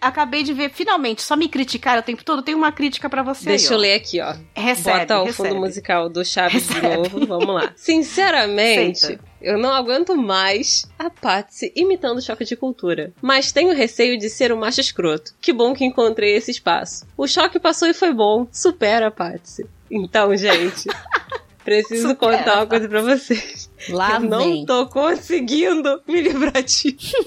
Acabei de ver, finalmente, só me criticaram o tempo todo. Tem uma crítica pra você. Deixa aí, eu ó. ler aqui, ó. Recebe, Bota o recebe. fundo musical do Chaves de Recebe. novo. Vamos lá. Sinceramente, Aceita. eu não aguento mais a Patsy imitando choque de cultura. Mas tenho receio de ser um macho escroto. Que bom que encontrei esse espaço. O choque passou e foi bom. Supera, Patsy. Então, gente. Preciso Supera, contar uma coisa pra vocês. Lá eu não vem. tô conseguindo me livrar disso.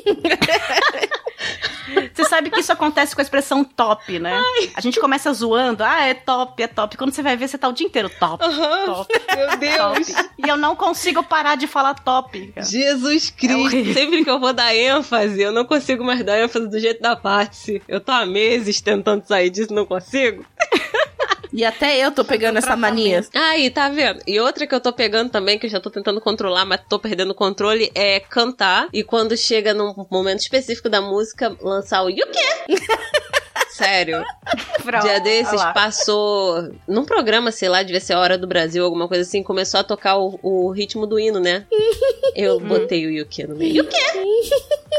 Você sabe que isso acontece com a expressão top, né? A gente começa zoando, ah, é top, é top. Quando você vai ver, você tá o dia inteiro top, Aham. top, Meu Deus. top. E eu não consigo parar de falar top. cara. Jesus Cristo, horrível. sempre que eu vou dar ênfase, eu não consigo mais dar ênfase do jeito da Patsy. Eu tô há meses tentando sair disso, não consigo. E até eu tô pegando essa mania. Aí, tá vendo? E outra que eu tô pegando também, que eu já tô tentando controlar, mas tô perdendo o controle, é cantar. E quando chega num momento específico da música, lançar o You quê? Sério. Pronto, Dia desses passou num programa, sei lá, devia ser a Hora do Brasil, alguma coisa assim, começou a tocar o, o ritmo do hino, né? Eu botei o Yuki no meio. Yuki!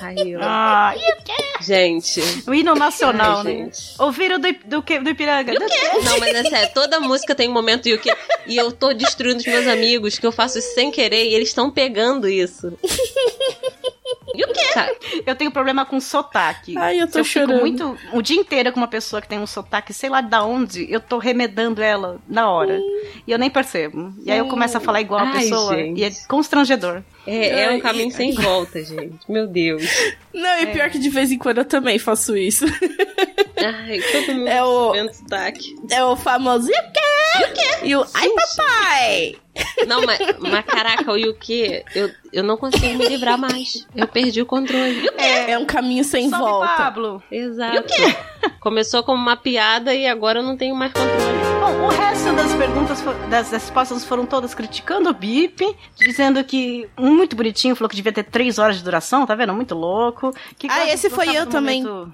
Aí eu. Ah, Gente. o hino nacional, Ai, né? gente. Ouviram do, do, que- do Ipiranga? Não, mas é sério, toda música tem um momento Yuki. E eu tô destruindo os meus amigos, que eu faço isso sem querer, e eles estão pegando isso. Yuki! Tá, Eu tenho problema com sotaque. Ai, eu tô eu chorando. fico muito o dia inteiro com uma pessoa que tem um sotaque, sei lá da onde, eu tô remedando ela na hora. E eu nem percebo. E aí eu começo a falar igual a pessoa. gente. E é constrangedor. é, é um caminho sem volta, gente. Meu Deus. Não, e pior que de vez em quando eu também faço isso. Ai, todo mundo É o- sotaque. É o famoso e o quê? E o ai papai! Não, mas, mas caraca, o Yuki, eu, eu não consigo me livrar mais. Eu perdi o controle. É, um caminho sem Sobe, volta. Pablo. Exato. Começou como uma piada e agora eu não tenho mais controle. Bom, o resto das perguntas, das respostas foram todas criticando o BIP, dizendo que um muito bonitinho falou que devia ter três horas de duração, tá vendo? Muito louco. Que Ah, esse foi eu também. momento-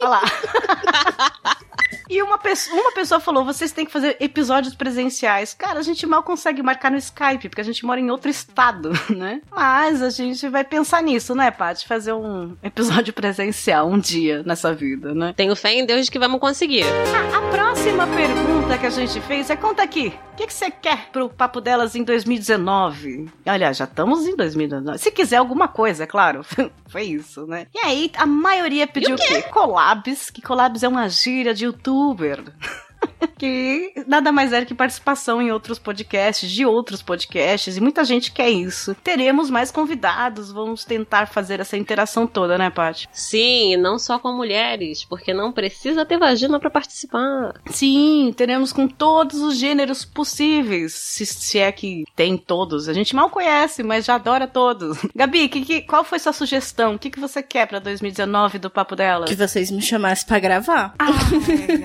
Olha lá. E uma pessoa, uma pessoa falou: vocês têm que fazer episódios presenciais. Cara, a gente mal consegue marcar no Skype, porque a gente mora em outro estado, né? Mas a gente vai pensar nisso, né, Paty? Fazer um episódio presencial um dia nessa vida, né? Tenho fé em Deus de que vamos conseguir. A próxima pergunta que a gente fez é: conta aqui, o que, que você quer pro Papo Delas em 2019? Olha, já estamos em 2019. Se quiser alguma coisa, é claro. Foi isso, né? E aí, a maioria pediu o quê? Collabs, que collabs é uma gíria de youtuber. que nada mais é que participação em outros podcasts, de outros podcasts, e muita gente quer isso. Teremos mais convidados, vamos tentar fazer essa interação toda, né, Paty? Sim, não só com mulheres, porque não precisa ter vagina pra participar. Sim, teremos com todos os gêneros possíveis, se, se é que tem todos. A gente mal conhece, mas já adora todos. Gabi, que, que- qual foi sua sugestão? O que, que você quer pra 2019 do Papo Dela? Que vocês me chamassem pra gravar. Ai,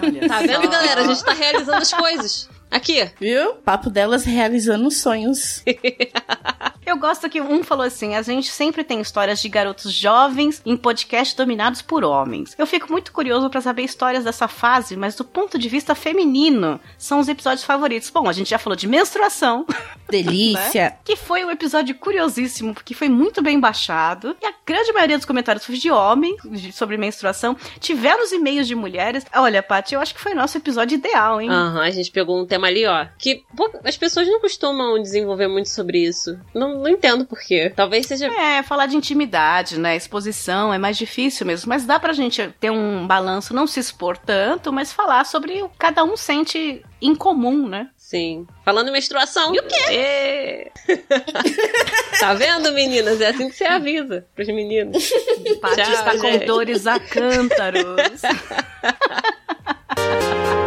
olha Tá vendo, galera? A gente tá realizando as coisas. Aqui. Viu? Papo delas realizando sonhos. Eu gosto que um falou assim: a gente sempre tem histórias de garotos jovens em podcasts dominados por homens. Eu fico muito curioso pra saber histórias dessa fase, mas do ponto de vista feminino, são os episódios favoritos. Bom, a gente já falou de menstruação, Delícia. que foi um episódio curiosíssimo, porque foi muito bem baixado. E a grande maioria dos comentários foi de homem, sobre menstruação. Tivemos e-mails de mulheres. Olha, Paty, eu acho que foi nosso episódio ideal, hein? Aham, a gente pegou um tema ali, ó. Que pô, as pessoas não costumam desenvolver muito sobre isso. Não, não, entendo por quê. Talvez seja. É, falar de intimidade, né? Exposição é mais difícil mesmo. Mas dá pra gente ter um balanço, não se expor tanto, mas falar sobre o que cada um sente em comum, né? Sim. Falando em menstruação. E o quê? tá vendo, meninas? É assim que você avisa pros meninos. Paty está gente. com dores a cântaros.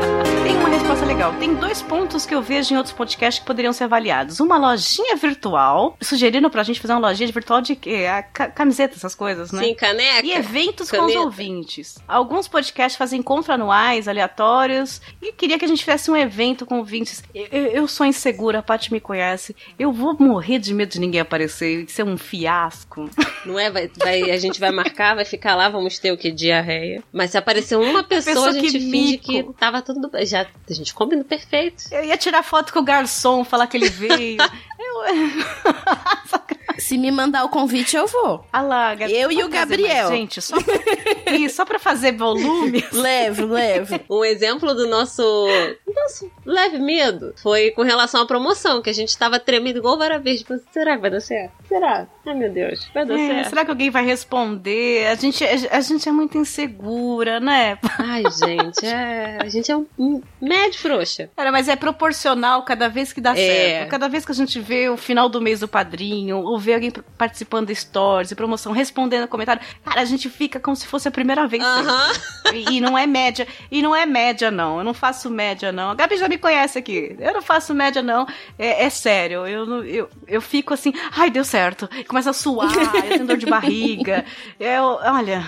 Tem uma resposta legal. Tem dois pontos que eu vejo em outros podcasts que poderiam ser avaliados. Uma lojinha virtual, sugerindo pra gente fazer uma lojinha virtual de quê? A ca- camiseta, essas coisas, né? Sim, caneca. E eventos com os Caneta. ouvintes. Alguns podcasts fazem encontros anuais, aleatórios, e queria que a gente fizesse um evento com ouvintes. Eu, eu- eu sou insegura, a Paty me conhece. Eu vou morrer de medo de ninguém aparecer e ser um fiasco. Não é? Vai, vai- a gente vai marcar, vai ficar lá, vamos ter o que? Diarreia. Mas se aparecer uma pessoa, Pessoa a gente que finge mico. que tava tudo bem. Já, a gente combina perfeito. Eu ia tirar foto com o garçom, falar que ele veio. Se me mandar o convite, eu vou. Ah lá, Gabi, Eu e o Gabriel. mais Gente, só pra, Isso, só pra fazer volume. Levo, levo. Um exemplo do nosso, nosso leve medo foi com relação à promoção, que a gente tava tremendo igual vara verde. Tipo, será que vai dar certo? Será? Ai, meu Deus, vai dar É, certo. será que alguém vai responder? A gente, a, gente é muito insegura, né? Ai, gente, é, a gente é um, um médio frouxa. Cara, mas é proporcional cada vez que dá É. certo. Cada vez que a gente vê o final do mês do padrinho, ou vê alguém participando de stories, de promoção, respondendo comentário, cara, a gente fica como se fosse a primeira vez. E, e não é média. E não é média, não. Eu não faço média, não. A Gabi já me conhece aqui. Eu não faço média, não. É, é sério. Eu, eu, eu fico assim, ai, deu certo. Começa a suar, eu tenho dor de barriga. Eu, olha,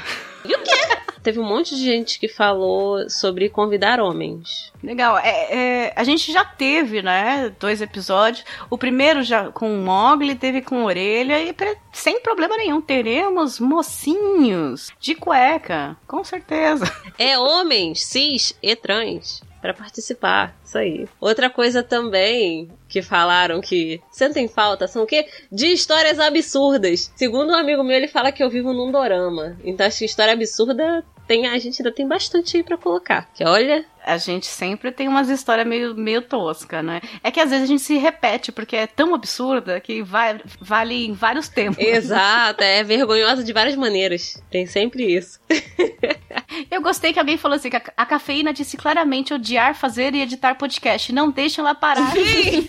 Teve um monte de gente que falou sobre convidar homens. legal. É, é, a gente já teve, né, dois episódios. O primeiro já com o Mogli, teve com orelha e sem problema nenhum. Teremos mocinhos de cueca, com certeza. É homens, cis e trans pra participar. Isso aí. Outra coisa também que falaram que sentem falta são o quê? De histórias absurdas. Segundo um amigo meu, ele fala que eu vivo num dorama. Então acho que história absurda tem, a gente ainda tem bastante aí pra colocar. Que olha, a gente sempre tem umas histórias meio, meio tosca, né? É que às vezes a gente se repete, porque é tão absurda que vai, vale em vários tempos. exato, é vergonhosa de várias maneiras. Tem sempre isso. Eu gostei que alguém falou assim: que a, a cafeína disse claramente odiar fazer e editar podcast. Não deixa ela parar. Sim!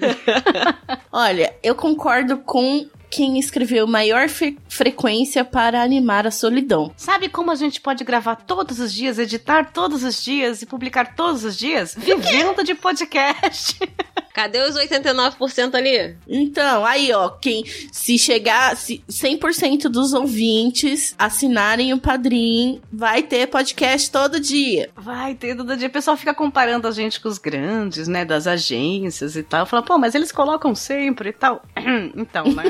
Olha, eu concordo com quem escreveu maior fre- frequência para animar a solidão. Sabe como a gente pode gravar todos os dias, editar todos os dias e publicar todos os dias? Vivendo de podcast. Cadê os 89% ali? Então, aí, ó, quem se chegar, se 100% dos ouvintes assinarem o Padrim, vai ter podcast todo dia. Vai ter todo dia. O pessoal fica comparando a gente com os grandes, né? Das agências e tal. Fala, pô, mas eles colocam sempre e tal. Então, né?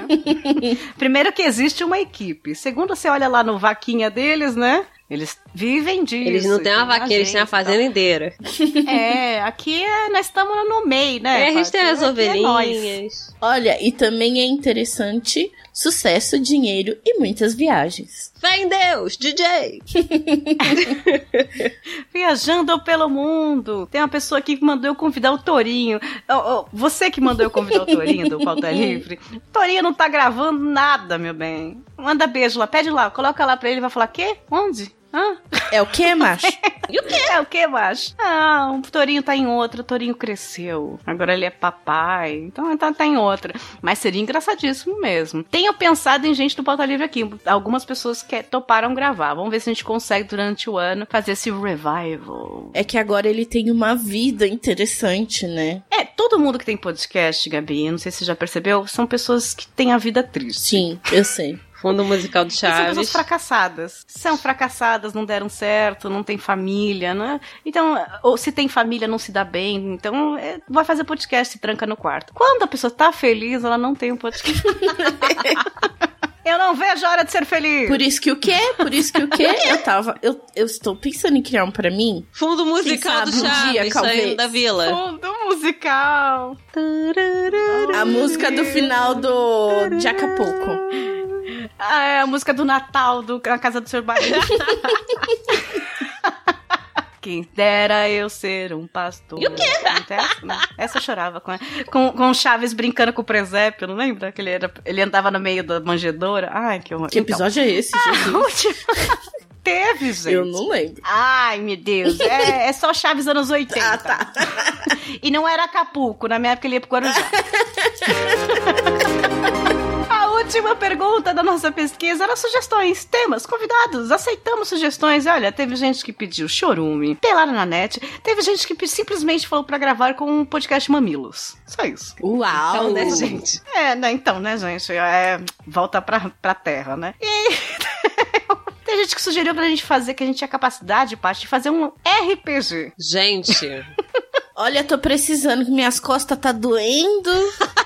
Primeiro que existe uma equipe. Segundo, você olha lá no vaquinha deles, né? Eles vivem disso. Eles não têm uma vaqueira, eles têm a agência e fazenda inteira. tal. É, aqui é, nós estamos no meio, né? É, a gente tem as é ovelhinhas. Olha, e também é interessante sucesso, dinheiro e muitas viagens. Fé em Deus, DJ! Viajando pelo mundo. Tem uma pessoa aqui que mandou eu convidar o Torinho. Ó, ó, você que mandou eu convidar o Torinho do Pauta Livre. O Torinho não tá gravando nada, meu bem. Manda beijo lá, pede lá, coloca lá pra ele, vai falar, quê? Onde? Hã? É o que, macho? E o quê? É o que, macho? Ah, o Torinho tá em outra, o Torinho cresceu. Agora ele é papai, então ele tá, tá em outra. Mas seria engraçadíssimo mesmo. Tenho pensado em gente do Pauta Livre aqui. Algumas pessoas que toparam gravar. Vamos ver se a gente consegue durante o ano fazer esse revival. é que agora ele tem uma vida interessante, né? É, todo mundo que tem podcast, Gabi, não sei se você já percebeu, são pessoas que têm a vida triste. Sim, eu sei. Fundo musical do E São pessoas Chaves. fracassadas. São fracassadas, não deram certo, não tem família, né? Então, ou se tem família, não se dá bem. Então, é, vai fazer podcast e tranca no quarto. Quando a pessoa tá feliz, ela não tem um podcast. Eu não vejo a hora de ser feliz. Por isso que o quê? Por isso que o quê? Eu tava. Eu, eu estou pensando em criar um pra mim. Fundo musical do sabe um Chaves, dia, talvez. da vila. Fundo musical. A música do final do de Acapulco. Ah, é a música do Natal, do, na casa do seu barriga. Quem dera eu ser um pastor. E o quê? Essa, né? essa eu chorava com, com, com o Chaves brincando com o presépio, não lembra? Que ele, era, ele andava no meio da manjedora. Ai, que horror. Que Então, episódio é esse, Jesus? Teve, gente. Eu não lembro. Ai, meu Deus. É, é só Chaves anos 80. Ah, tá. E não era Acapulco. Na minha época ele ia pro Guarujá. A última pergunta da nossa pesquisa era sugestões, temas, convidados. Aceitamos sugestões. Olha, teve gente que pediu chorume, pelada na net. Teve gente que simplesmente falou pra gravar com um podcast Mamilos. Só isso. Uau! Então, né, gente? É, né, então, né, gente? É, volta pra, pra terra, né? E... Tem gente que sugeriu pra gente fazer, que a gente tinha capacidade, Paty, de fazer um RPG. Gente, Olha, tô precisando que minhas costas tá doendo.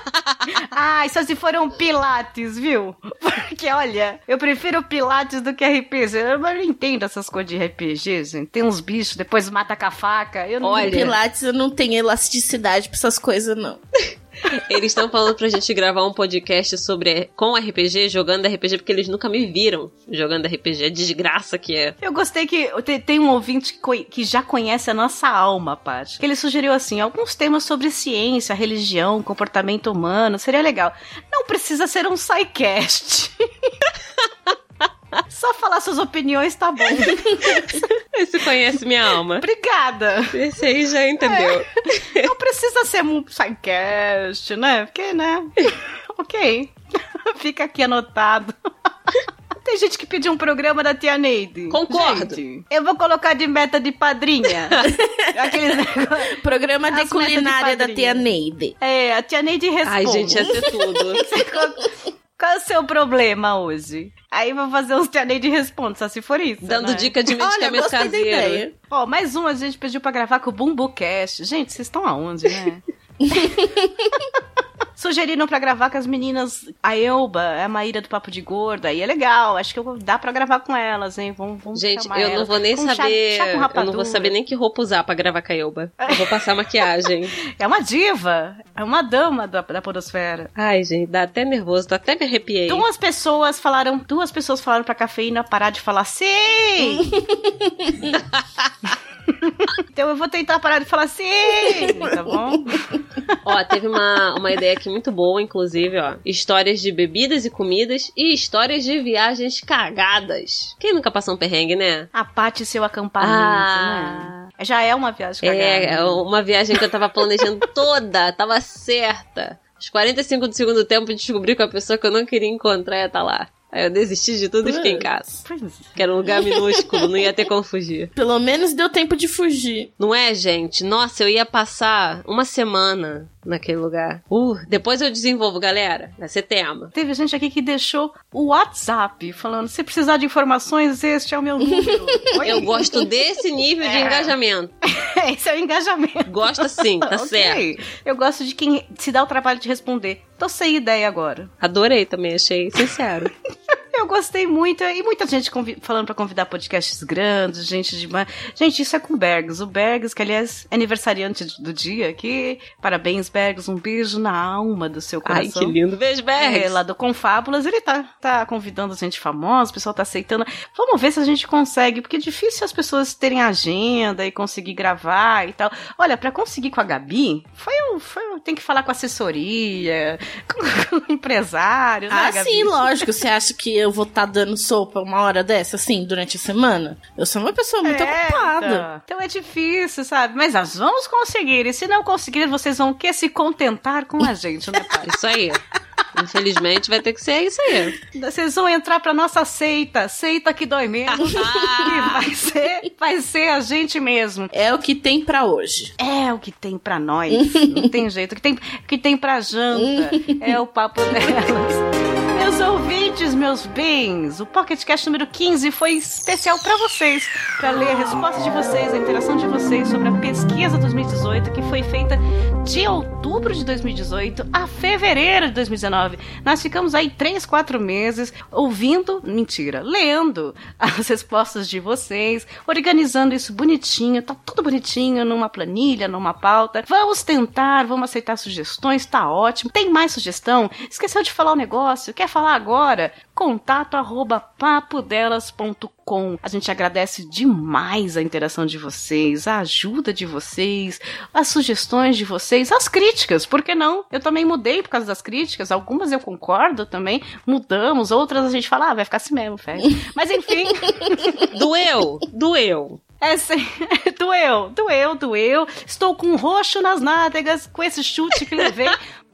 Ai, só se foram pilates, viu? Porque, olha, eu prefiro pilates do que RPG. Eu não entendo essas coisas de RPG, gente. Tem uns bichos, depois mata com a faca. Eu não Olha. Pilates eu não tenho elasticidade pra essas coisas, não. eles estão falando pra gente gravar um podcast sobre com RPG, jogando RPG, porque eles nunca me viram jogando RPG. É desgraça que é. Eu gostei que te- tem um ouvinte que já conhece a nossa alma, Paty. Que ele sugeriu assim: alguns temas sobre ciência, religião, comportamento humano. Seria legal. Não precisa ser um SciCast. Só falar suas opiniões tá bom. Esse conhece minha alma. Obrigada. Esse aí já entendeu. Não precisa ser um SciCast, né? Porque, né? ok. Fica aqui anotado. Tem gente que pediu um programa da Tia Neide. Concordo. Gente, eu vou colocar de meta de padrinha. Aqueles. Programa de As metas de culinária da tia Neide. É, a Tia Neide responde. Ai, gente, ia ser tudo. Qual, é o seu problema hoje? Aí eu vou fazer uns Tia Neide responde, só se for isso. Dando né? dica de Olha, medicamento da caseiro. ideia. Ó, mais um a gente pediu pra gravar com o Bumbucast. Gente, vocês estão aonde, né? Sugeriram pra gravar com as meninas, a Elba, a Maíra do Papo de Gorda, e é legal, acho que vou- dá pra gravar com elas, hein? Vamos, vamos Gente, eu não vou nem Com chá- saber. chá com eu não vou saber nem que roupa usar pra gravar Caioba. Eu vou passar maquiagem. É uma diva, é uma dama da, da podosfera. Ai, gente, dá até nervoso, dá até me arrepiei. Duas pessoas falaram, duas pessoas falaram pra cafeína parar de falar sim! então eu vou tentar parar de falar sim, tá bom? Ó, teve uma, uma ideia aqui muito boa, inclusive, ó. Histórias de bebidas e comidas e histórias de viagens cagadas. Quem nunca passou um perrengue, né? A Paty e seu acampamento, Ah. né? Já é uma viagem cagada. É, uma viagem que eu tava planejando toda, tava certa. Os 45 do segundo tempo descobri que a pessoa que eu não queria encontrar ia estar lá. Aí eu desisti de tudo e fiquei em casa. É. Que era um lugar minúsculo, não ia ter como fugir. Pelo menos deu tempo de fugir. Não é, gente? Nossa, eu ia passar uma semana naquele lugar. Uh, depois eu desenvolvo, galera. Vai ser tema. Teve gente aqui que deixou o WhatsApp falando: se precisar de informações, este é o meu número. Eu gosto desse nível de É. engajamento. Esse é o engajamento. Gosto sim, tá Ok. certo. Eu gosto de quem se dá o trabalho de responder. Tô sem ideia agora. Adorei também, achei sincero. Eu gostei muito. E muita gente falando pra convidar podcasts grandes, gente de. Gente, isso é com o Bergs. O Bergs, que aliás é aniversariante do dia aqui. Parabéns, Bergs. Um beijo na alma do seu Ai, coração. que lindo. Beijo, Bergs. É, lá do Confábulas, ele tá, tá convidando gente famosa, o pessoal tá aceitando. Vamos ver se a gente consegue, porque é difícil as pessoas terem agenda e conseguir gravar e tal. Olha, pra conseguir com a Gabi, foi um. Foi um tem que falar com assessoria, com, com empresário, né, Ah, Gabi? sim, lógico. Você acha que eu vou estar dando sopa uma hora dessa, assim, durante a semana? Eu sou uma pessoa muito É, ocupada. Então. Então é difícil, sabe? Mas nós vamos conseguir. E se não conseguir, vocês vão que se contentar com a gente, né, pai? Isso aí. Infelizmente vai ter que ser isso aí. Vocês vão entrar pra nossa seita, seita que dói menos. e vai ser, vai ser a gente mesmo. É o que tem pra hoje. É o que tem pra nós. Não tem jeito. O que tem, o que tem pra janta é o papo delas. Meus ouvintes, meus bens, o Pocket Cast número 15 foi especial pra vocês, Pra ler a resposta de vocês, a interação de vocês sobre a pesquisa 2018 que foi feita de outubro de 2018 a fevereiro de 2019. Nós ficamos aí três, quatro meses ouvindo, mentira, lendo as respostas de vocês, organizando isso bonitinho, tá tudo bonitinho numa planilha, numa pauta. Vamos tentar, vamos aceitar sugestões, tá ótimo. Tem mais sugestão? Esqueceu de falar o negócio? Quer falar falar agora. Contato arroba papodelas.com. A gente agradece demais a interação de vocês, a ajuda de vocês, as sugestões de vocês, as críticas, por que não? Eu também mudei por causa das críticas, algumas eu concordo também, mudamos, outras a gente fala, ah, vai ficar assim mesmo, Fé. Mas enfim. Doeu, doeu. É sim, doeu, doeu, doeu. Estou com um roxo nas nádegas com esse chute que levei.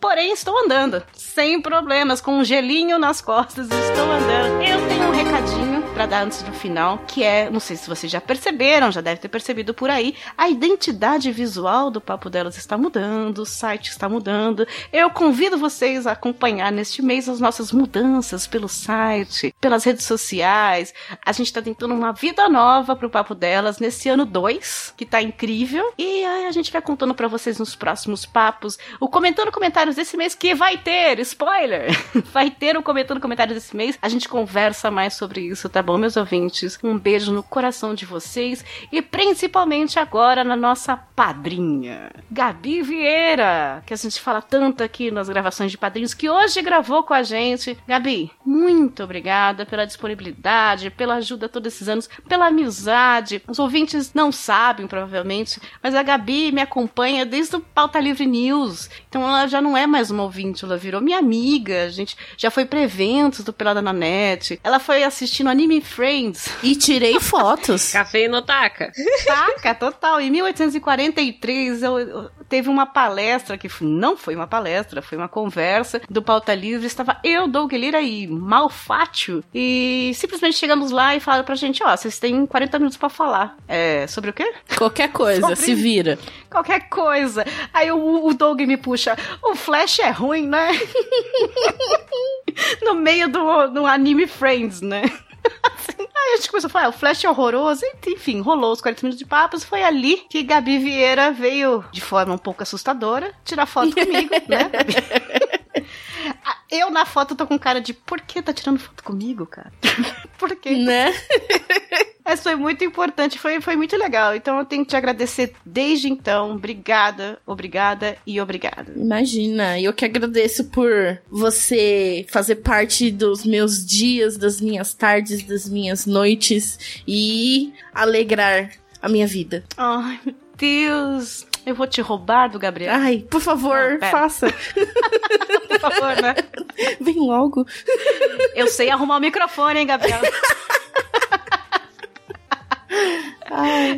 Porém, estou andando, sem problemas, com um gelinho nas costas, estou andando. Eu tenho um recadinho para dar antes do final, que é, não sei se vocês já perceberam, já deve ter percebido por aí, a identidade visual do Papo Delas está mudando, o site está mudando. Eu convido vocês a acompanhar neste mês as nossas mudanças pelo site, pelas redes sociais. A gente está tentando uma vida nova pro Papo Delas nesse ano 2, que tá incrível. E a gente vai contando para vocês nos próximos papos, o comentando comentários desse mês que vai ter, spoiler, vai ter o comentando comentários desse mês. A gente conversa mais sobre isso, tá bom, meus ouvintes? Um beijo no coração de vocês e principalmente agora na nossa padrinha, Gabi Vieira, que a gente fala tanto aqui nas gravações de padrinhos, que hoje gravou com a gente. Gabi, muito obrigada pela disponibilidade, pela ajuda todos esses anos, pela amizade. Os ouvintes não sabem, provavelmente, mas a Gabi me acompanha desde o Pauta Livre News. Então ela já não é mais uma ouvinte, ela virou minha amiga. A gente já foi pra eventos do Pelada na Net. Ela foi assistindo Anime Friends. E tirei fotos. Café no taca. Taca, total. Em 1843, eu, eu- teve uma palestra, que não foi uma palestra, foi uma conversa do Pauta Livre. Estava eu, Doug Lira e Malfátio. E simplesmente chegamos lá e falaram pra gente, ó, vocês têm 40 minutos pra falar. É, sobre o quê? Qualquer coisa, Sobre- se vira. Qualquer coisa. Aí o, o Doug me puxa, o Flash é ruim, né? no meio do, do anime Friends, né? A gente começou a falar, "Ah, o Flash é horroroso, enfim, rolou os 40 minutos de papos, foi ali que Gabi Vieira veio, de forma um pouco assustadora, tirar foto comigo, né? Eu na foto tô com cara de, por que tá tirando foto comigo, cara? por quê? Né? Mas foi muito importante, foi, foi muito legal. Então eu tenho que te agradecer desde então. Obrigada, obrigada e obrigada. Imagina, eu que agradeço por você fazer parte dos meus dias, das minhas tardes, das minhas noites e alegrar a minha vida. Ai, meu Deus. Eu vou te roubar do Gabriel. Ai, por favor, Não, faça. por favor, né? Vem logo. Eu sei arrumar o microfone, hein, Gabriel?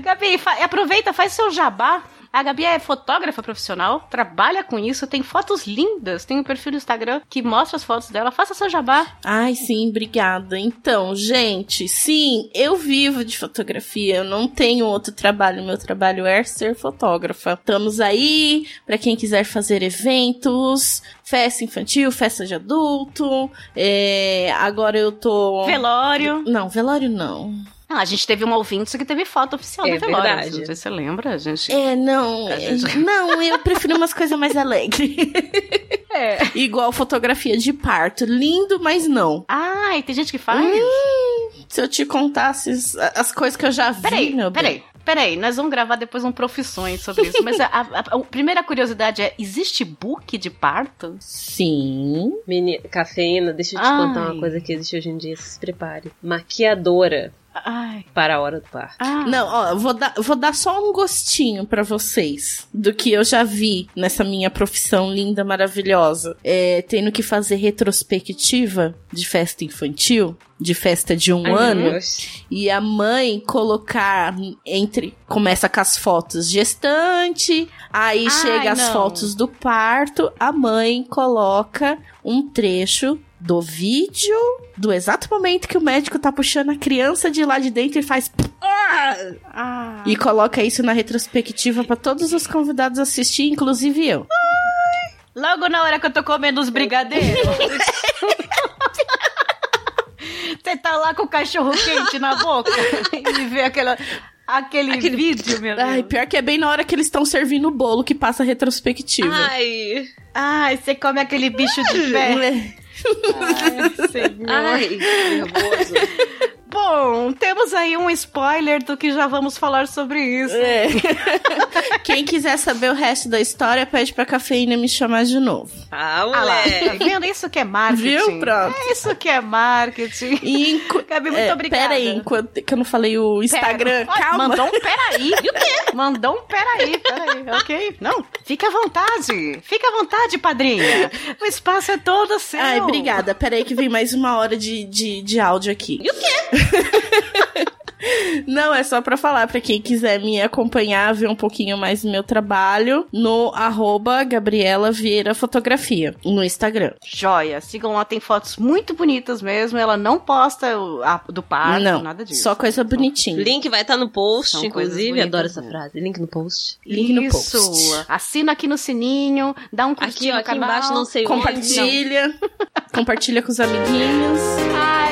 Gabi, fa- aproveita, faz seu jabá. A Gabi é fotógrafa profissional, trabalha com isso, tem fotos lindas, tem um perfil no Instagram que mostra as fotos dela. Faça seu jabá. Ai, sim, obrigada. Então, gente, sim, eu vivo de fotografia, eu não tenho outro trabalho, meu trabalho é ser fotógrafa. Estamos aí para quem quiser fazer eventos, festa infantil, festa de adulto. é, agora eu tô. Velório. Não, velório não. Ah, a gente teve uma ouvinte que teve foto oficial É do velório. verdade. Não sei se você lembra, a gente. É, não. A gente- Não, eu prefiro umas coisas mais alegres. É. Igual fotografia de parto. Lindo, mas não. Ai, tem gente que faz? Hum, se eu te contasse as, as coisas que eu já vi, Peraí, meu bem. peraí, peraí. Nós vamos gravar depois um profissões sobre isso. Mas a, a- a primeira curiosidade é: existe book de parto? Sim. Meni... Cafeína, deixa eu te Ai. contar uma coisa que existe hoje em dia, se prepare. Maquiadora Ai. para a hora do parto. Ah. Não, ó, vou dar, vou dar só um gostinho pra vocês do que eu já vi nessa minha profissão linda, maravilhosa. É, tendo que fazer retrospectiva de festa infantil, de festa de um Ai, ano. Deus. E a mãe colocar entre. Começa com as fotos gestante, aí Ai, chega as não. fotos do parto, a mãe coloca um trecho do vídeo do exato momento que o médico tá puxando a criança de lá de dentro e faz. Ah. E coloca isso na retrospectiva pra todos os convidados assistir, inclusive eu. Logo na hora que eu tô comendo os brigadeiros. Você tá lá com o cachorro quente na boca e vê aquela, aquele, vídeo, meu Deus. Ai, pior que é bem na hora que eles estão servindo o bolo que passa a retrospectiva. Ai, Ai, você come aquele bicho de pé. Ai, senhor. ai, nervoso. Bom, temos aí um spoiler do que já vamos falar sobre isso. É. Quem quiser saber o resto da história, pede pra cafeína me chamar de novo. Ah, Ah tá vendo? Isso que é marketing. Viu? Pronto. É isso que é marketing. E enqu... Gabi, muito é, obrigada. Pera aí, enquanto que eu não falei o Instagram. Pera. Calma. Mandou um peraí. E o quê? Mandou um peraí, peraí. Ok? Não, fica à vontade. Fica à vontade, padrinha. O espaço é todo seu. Ai, obrigada. Pera aí que vem mais uma hora de, de, de áudio aqui. E o quê? Não, é só pra falar pra quem quiser me acompanhar, ver um pouquinho mais do meu trabalho no arroba Gabriela Vieira Fotografia no Instagram. Joia. Sigam lá, tem fotos muito bonitas mesmo. Ela não posta o, a, do parto, não, nada disso. só coisa bonitinha. Link vai estar no post, inclusive. Adoro essa frase. Link no post. Link no Isso. post. Assina aqui no sininho, dá um curtir Aqui, ó, no aqui canal. embaixo, não sei onde. Compartilha. Compartilha com os amiguinhos.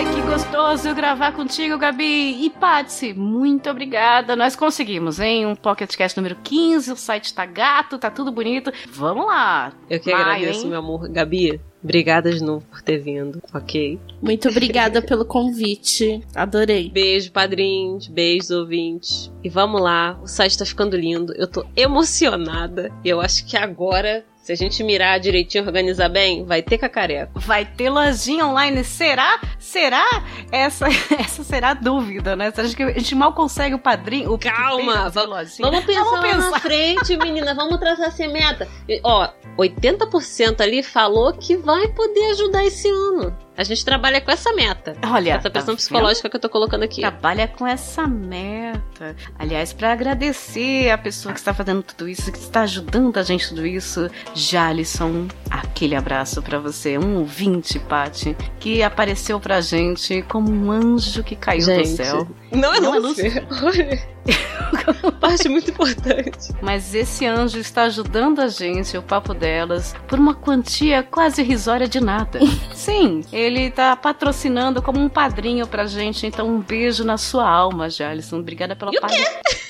Ai, que gostoso gravar contigo, Gabi. E Patsy, muito obrigada. Nós conseguimos, hein? Um PocketCast número 15, o site tá gato, tá tudo bonito. Vamos lá. Eu que Maio, agradeço, hein? meu amor. Gabi, obrigada de novo por ter vindo, ok? Muito obrigada pelo convite. Adorei. Beijo, padrinhos. Beijos, ouvintes. E vamos lá. O site tá ficando lindo. Eu tô emocionada. Eu acho que agora, se a gente mirar direitinho, organizar bem, vai ter cacareco. Vai ter lojinha online, será? Será? Essa, essa será a dúvida, né? Você acha que a gente mal consegue o padrinho? O Calma, vamos-? Vamos pensar, Vamos lá pensar. na frente, menina. Vamos traçar essa meta. E, ó, 80% ali falou que vai poder ajudar esse ano. A gente trabalha com essa meta. Olha, essa tá pressão psicológica que eu tô colocando aqui. Trabalha com essa meta. Aliás, para agradecer a pessoa que está fazendo tudo isso, que está ajudando a gente tudo isso, Jalisson, aquele abraço para você, um ouvinte, Paty, que apareceu pra gente como um anjo que caiu do Gente, céu. Não é Não é Lúcifer. Olha. Parte muito importante. Mas esse anjo está ajudando a gente, o papo delas, por uma quantia quase irrisória de nada. Sim, ele tá patrocinando como um padrinho pra gente, então um beijo na sua alma, Jalisson. Obrigada pela pa-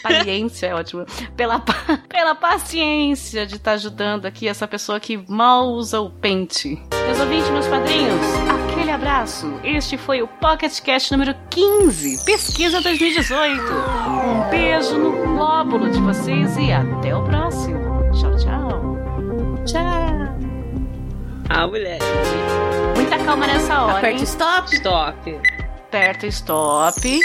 paciência, é ótimo. Pela, pa- pela paciência de estar ajudando aqui essa pessoa que mal usa o pente. Meus ouvintes, meus padrinhos, aquele abraço. Este foi o Pocket Cast número 15, Pesquisa 2018. Um beijo no glóbulo de vocês e até o próximo. Tchau, tchau. Tchau. Ah, mulher. Muita calma nessa hora. Aperta hein? stop. Stop. Aperta stop.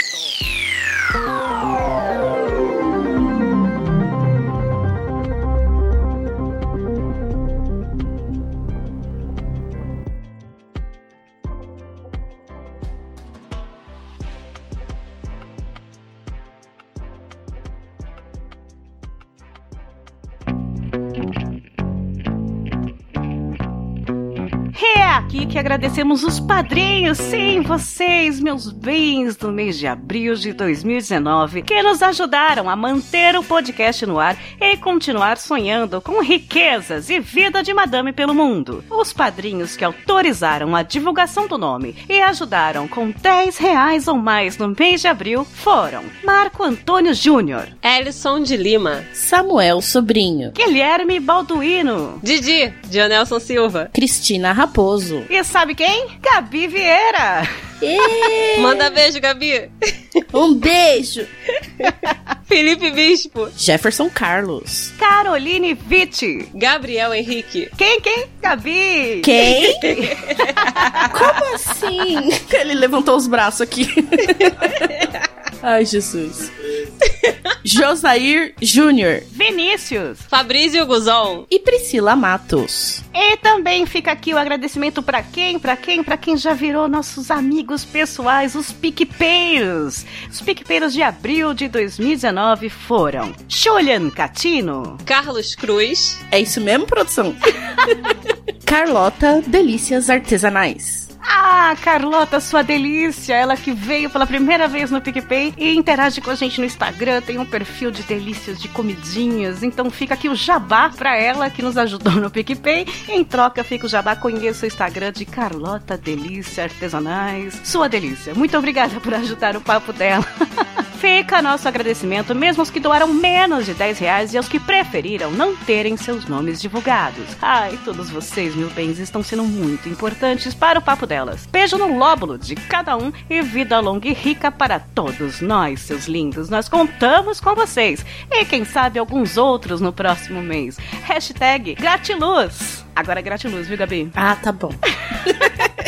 Agradecemos os padrinhos, sim, vocês, meus bens do mês de abril de 2019, que nos ajudaram a manter o podcast no ar e continuar sonhando com riquezas e vida de madame pelo mundo. Os padrinhos que autorizaram a divulgação do nome e ajudaram com 10 reais ou mais no mês de abril foram Marco Antônio Júnior, Ellison de Lima. Samuel Sobrinho. Guilherme Balduino Didi, Dionelson Silva. Cristina Raposo. e sabe quem? Gabi Vieira. Manda beijo, Gabi. Um beijo. Felipe Bispo. Jefferson Carlos. Caroline Vitti. Gabriel Henrique. Quem, quem? Gabi! Quem? Como assim? Ele levantou os braços aqui. Ai, Jesus. Josair Júnior Vinícius! Fabrício Guzon. e Priscila Matos. E também fica aqui o agradecimento pra quem? Pra quem? Pra quem já virou nossos amigos pessoais, os PicPeiros. Os PicPeiros de abril de 2019 foram Julian Catino, Carlos Cruz. É isso mesmo, produção? Carlota Delícias Artesanais. Ah, Carlota, sua delícia! Ela que veio pela primeira vez no PicPay e interage com a gente no Instagram, tem um perfil de delícias, de comidinhas. Então fica aqui o jabá pra ela que nos ajudou no PicPay. Em troca, fica o jabá. Conheça o Instagram de Carlota Delícia Artesanais. Sua delícia. Muito obrigada por ajudar o papo dela. Fica nosso agradecimento mesmo aos que doaram menos de 10 reais e aos que preferiram não terem seus nomes divulgados. Ai, todos vocês, meus bens, estão sendo muito importantes para o papo delas. Beijo no lóbulo de cada um e vida longa e rica para todos nós, seus lindos. Nós contamos com vocês e quem sabe alguns outros no próximo mês. Hashtag gratiluz. Agora é gratiluz, viu, Gabi? Ah, tá bom.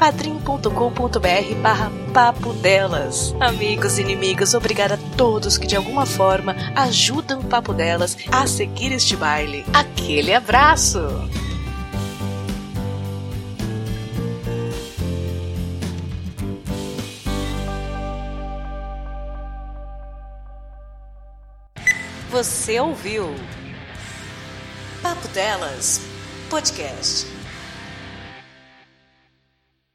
padrim.com.br barra papo delas. Amigos e inimigos, obrigada a todos que de alguma forma ajudam o Papo Delas a seguir este baile. Aquele abraço! Você ouviu Papo Delas Podcast.